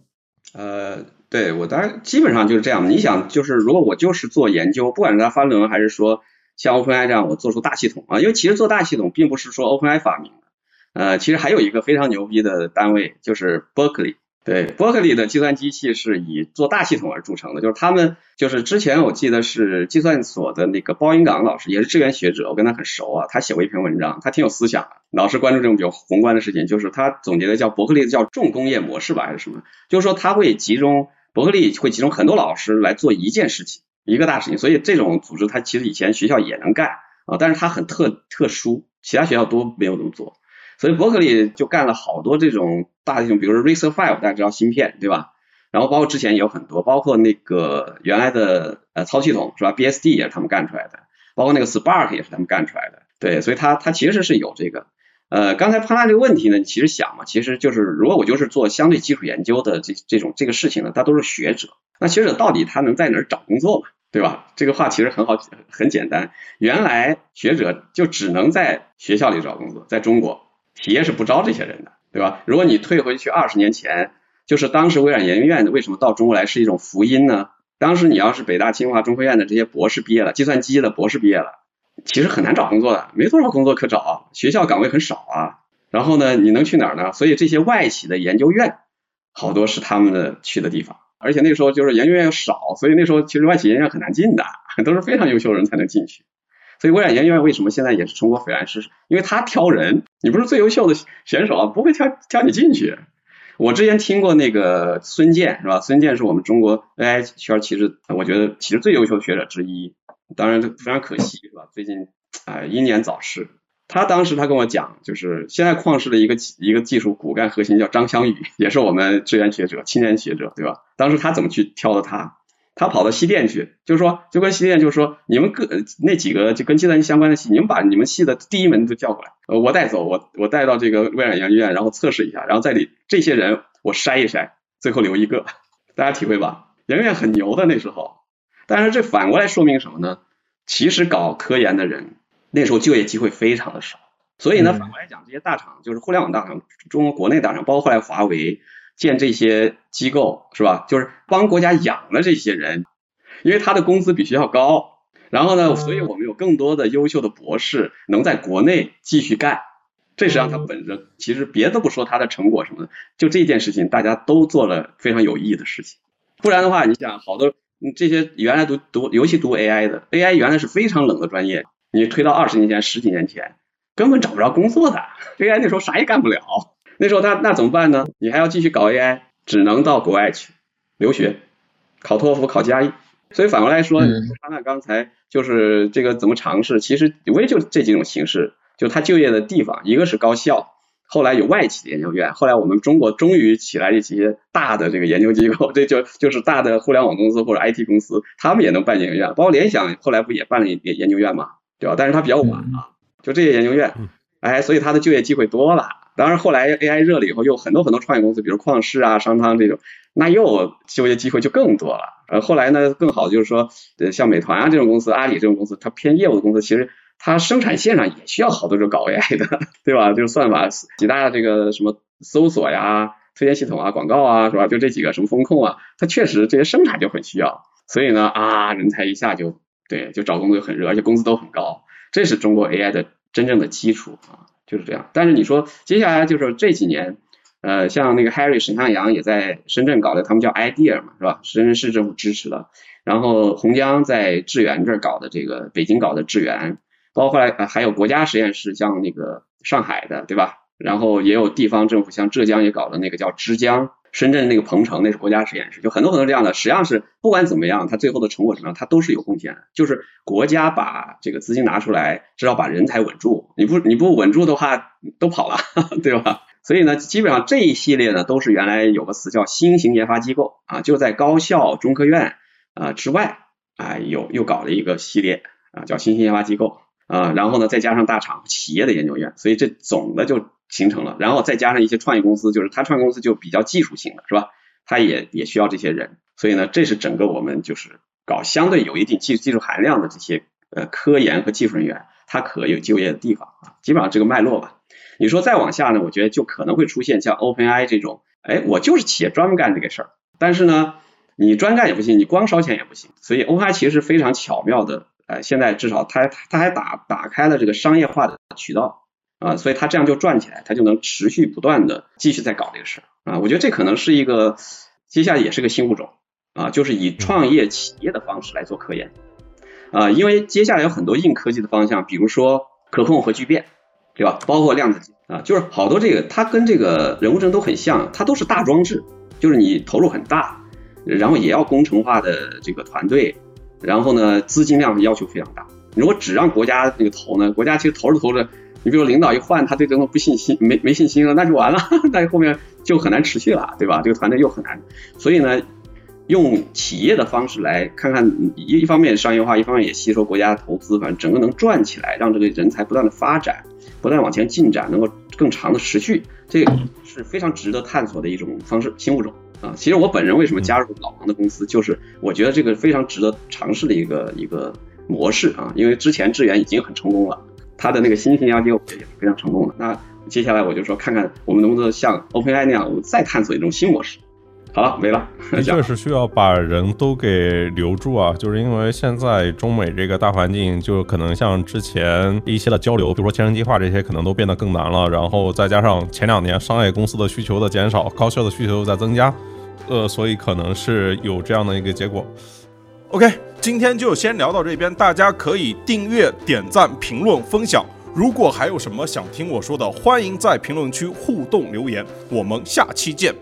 呃。对我当然基本上就是这样。你想，就是如果我就是做研究，不管是他发论文还是说像 OpenAI 这样我做出大系统啊，因为其实做大系统并不是说 OpenAI 发明的，呃，其实还有一个非常牛逼的单位就是 Berkeley。对，Berkeley 的计算机系是以做大系统而著称的，就是他们就是之前我记得是计算所的那个包云港老师，也是志愿学者，我跟他很熟啊，他写过一篇文章，他挺有思想的，老是关注这种比较宏观的事情，就是他总结的叫伯克利的叫重工业模式吧，还是什么，就是说他会集中。伯克利会集中很多老师来做一件事情，一个大事情，所以这种组织它其实以前学校也能干啊，但是它很特特殊，其他学校都没有这么做，所以伯克利就干了好多这种大的这种，比如说 Racer Five，大家知道芯片对吧？然后包括之前也有很多，包括那个原来的呃操系统是吧？BSD 也是他们干出来的，包括那个 Spark 也是他们干出来的，对，所以它它其实是有这个。呃，刚才潘大这个问题呢，其实想嘛，其实就是如果我就是做相对基础研究的这这种这个事情呢，他都是学者，那学者到底他能在哪儿找工作嘛，对吧？这个话其实很好，很简单。原来学者就只能在学校里找工作，在中国企业是不招这些人的，对吧？如果你退回去二十年前，就是当时微软研究院为什么到中国来是一种福音呢？当时你要是北大、清华、中科院的这些博士毕业了，计算机的博士毕业了。其实很难找工作的，没多少工作可找，学校岗位很少啊。然后呢，你能去哪儿呢？所以这些外企的研究院，好多是他们的去的地方。而且那时候就是研究院少，所以那时候其实外企研究院很难进的，都是非常优秀的人才能进去。所以微软研究院为什么现在也是中国斐然是？因为他挑人，你不是最优秀的选手啊，不会挑挑你进去。我之前听过那个孙健是吧？孙健是我们中国 AI 圈其实我觉得其实最优秀的学者之一，当然非常可惜是吧？最近啊英年早逝。他当时他跟我讲，就是现在旷视的一个一个技术骨干核心叫张湘宇，也是我们支援学者、青年学者，对吧？当时他怎么去挑的他？他跑到西电去，就是说，就跟西电就是说，你们各那几个就跟计算机相关的系，你们把你们系的第一门都叫过来，我带走，我我带到这个微软研究院，然后测试一下，然后在里这些人我筛一筛，最后留一个，大家体会吧？研究院很牛的那时候，但是这反过来说明什么呢？其实搞科研的人那时候就业机会非常的少，所以呢，反过来讲，这些大厂就是互联网大厂，中国国内大厂，包括后来华为。建这些机构是吧？就是帮国家养了这些人，因为他的工资比学校高，然后呢，所以我们有更多的优秀的博士能在国内继续干。这实际上他本着其实别的不说，他的成果什么的，就这件事情大家都做了非常有意义的事情。不然的话，你想好多这些原来读读尤其读 AI 的，AI 原来是非常冷的专业，你推到二十年前、十几年前，根本找不着工作的，AI 那时候啥也干不了。那时候他那怎么办呢？你还要继续搞 AI，只能到国外去留学，考托福、考 GRE。所以反过来说，他那刚才就是这个怎么尝试？其实无非就这几种形式，就他就业的地方，一个是高校，后来有外企的研究院，后来我们中国终于起来一些大的这个研究机构，这就就是大的互联网公司或者 IT 公司，他们也能办研究院，包括联想后来不也办了研研究院嘛，对吧？但是它比较晚啊，就这些研究院，哎，所以它的就业机会多了。当然，后来 AI 热了以后，又很多很多创业公司，比如旷视啊、商汤这种，那又就业机会就更多了。呃，后来呢，更好就是说，呃，像美团啊这种公司、阿里这种公司，它偏业务的公司，其实它生产线上也需要好多种搞 AI 的，对吧？就是算法、几大这个什么搜索呀、推荐系统啊、广告啊，是吧？就这几个什么风控啊，它确实这些生产就很需要。所以呢，啊，人才一下就对，就找工作就很热，而且工资都很高。这是中国 AI 的真正的基础啊。就是这样，但是你说接下来就是这几年，呃，像那个 Harry 沈向阳也在深圳搞的，他们叫 idea 嘛，是吧？深圳市政府支持的。然后洪江在智源这儿搞的这个，北京搞的智源，包括后来还有国家实验室，像那个上海的，对吧？然后也有地方政府，像浙江也搞的那个叫之江。深圳那个鹏城那是国家实验室，就很多很多这样的，实际上是不管怎么样，它最后的成果什么，它都是有贡献的。就是国家把这个资金拿出来，至少把人才稳住。你不你不稳住的话，都跑了，对吧？所以呢，基本上这一系列呢，都是原来有个词叫新型研发机构啊，就在高校、中科院啊之外啊，有又搞了一个系列啊，叫新型研发机构啊，然后呢，再加上大厂、企业的研究院，所以这总的就。形成了，然后再加上一些创业公司，就是它创业公司就比较技术性的，是吧？它也也需要这些人，所以呢，这是整个我们就是搞相对有一定技技术含量的这些呃科研和技术人员，他可有就业的地方啊，基本上这个脉络吧。你说再往下呢，我觉得就可能会出现像 OpenAI 这种，哎，我就是企业专门干这个事儿，但是呢，你专干也不行，你光烧钱也不行，所以 OpenAI 其实是非常巧妙的，呃，现在至少他他还打打开了这个商业化的渠道。啊，所以他这样就赚起来，他就能持续不断的继续在搞这个事儿啊。我觉得这可能是一个接下来也是个新物种啊，就是以创业企业的方式来做科研啊。因为接下来有很多硬科技的方向，比如说可控和聚变，对吧？包括量子啊，就是好多这个它跟这个人工智能都很像，它都是大装置，就是你投入很大，然后也要工程化的这个团队，然后呢资金量要求非常大。如果只让国家那个投呢，国家其实投着投着。你比如领导一换，他对这个不信心、没没信心了，那就完了，那后面就很难持续了，对吧？这个团队又很难。所以呢，用企业的方式来看看，一一方面商业化，一方面也吸收国家的投资，反正整个能转起来，让这个人才不断的发展，不断往前进展，能够更长的持续，这是非常值得探索的一种方式，新物种啊。其实我本人为什么加入老王的公司，就是我觉得这个非常值得尝试的一个一个模式啊，因为之前智源已经很成功了。它的那个新型 RPO 也是非常成功的。那接下来我就说，看看我们能不能像 OpenAI 那样，我们再探索一种新模式。好了，没了。的确 是需要把人都给留住啊，就是因为现在中美这个大环境，就可能像之前一些的交流，比如说千人计划这些，可能都变得更难了。然后再加上前两年商业公司的需求的减少，高校的需求在增加，呃，所以可能是有这样的一个结果。OK，今天就先聊到这边，大家可以订阅、点赞、评论、分享。如果还有什么想听我说的，欢迎在评论区互动留言。我们下期见。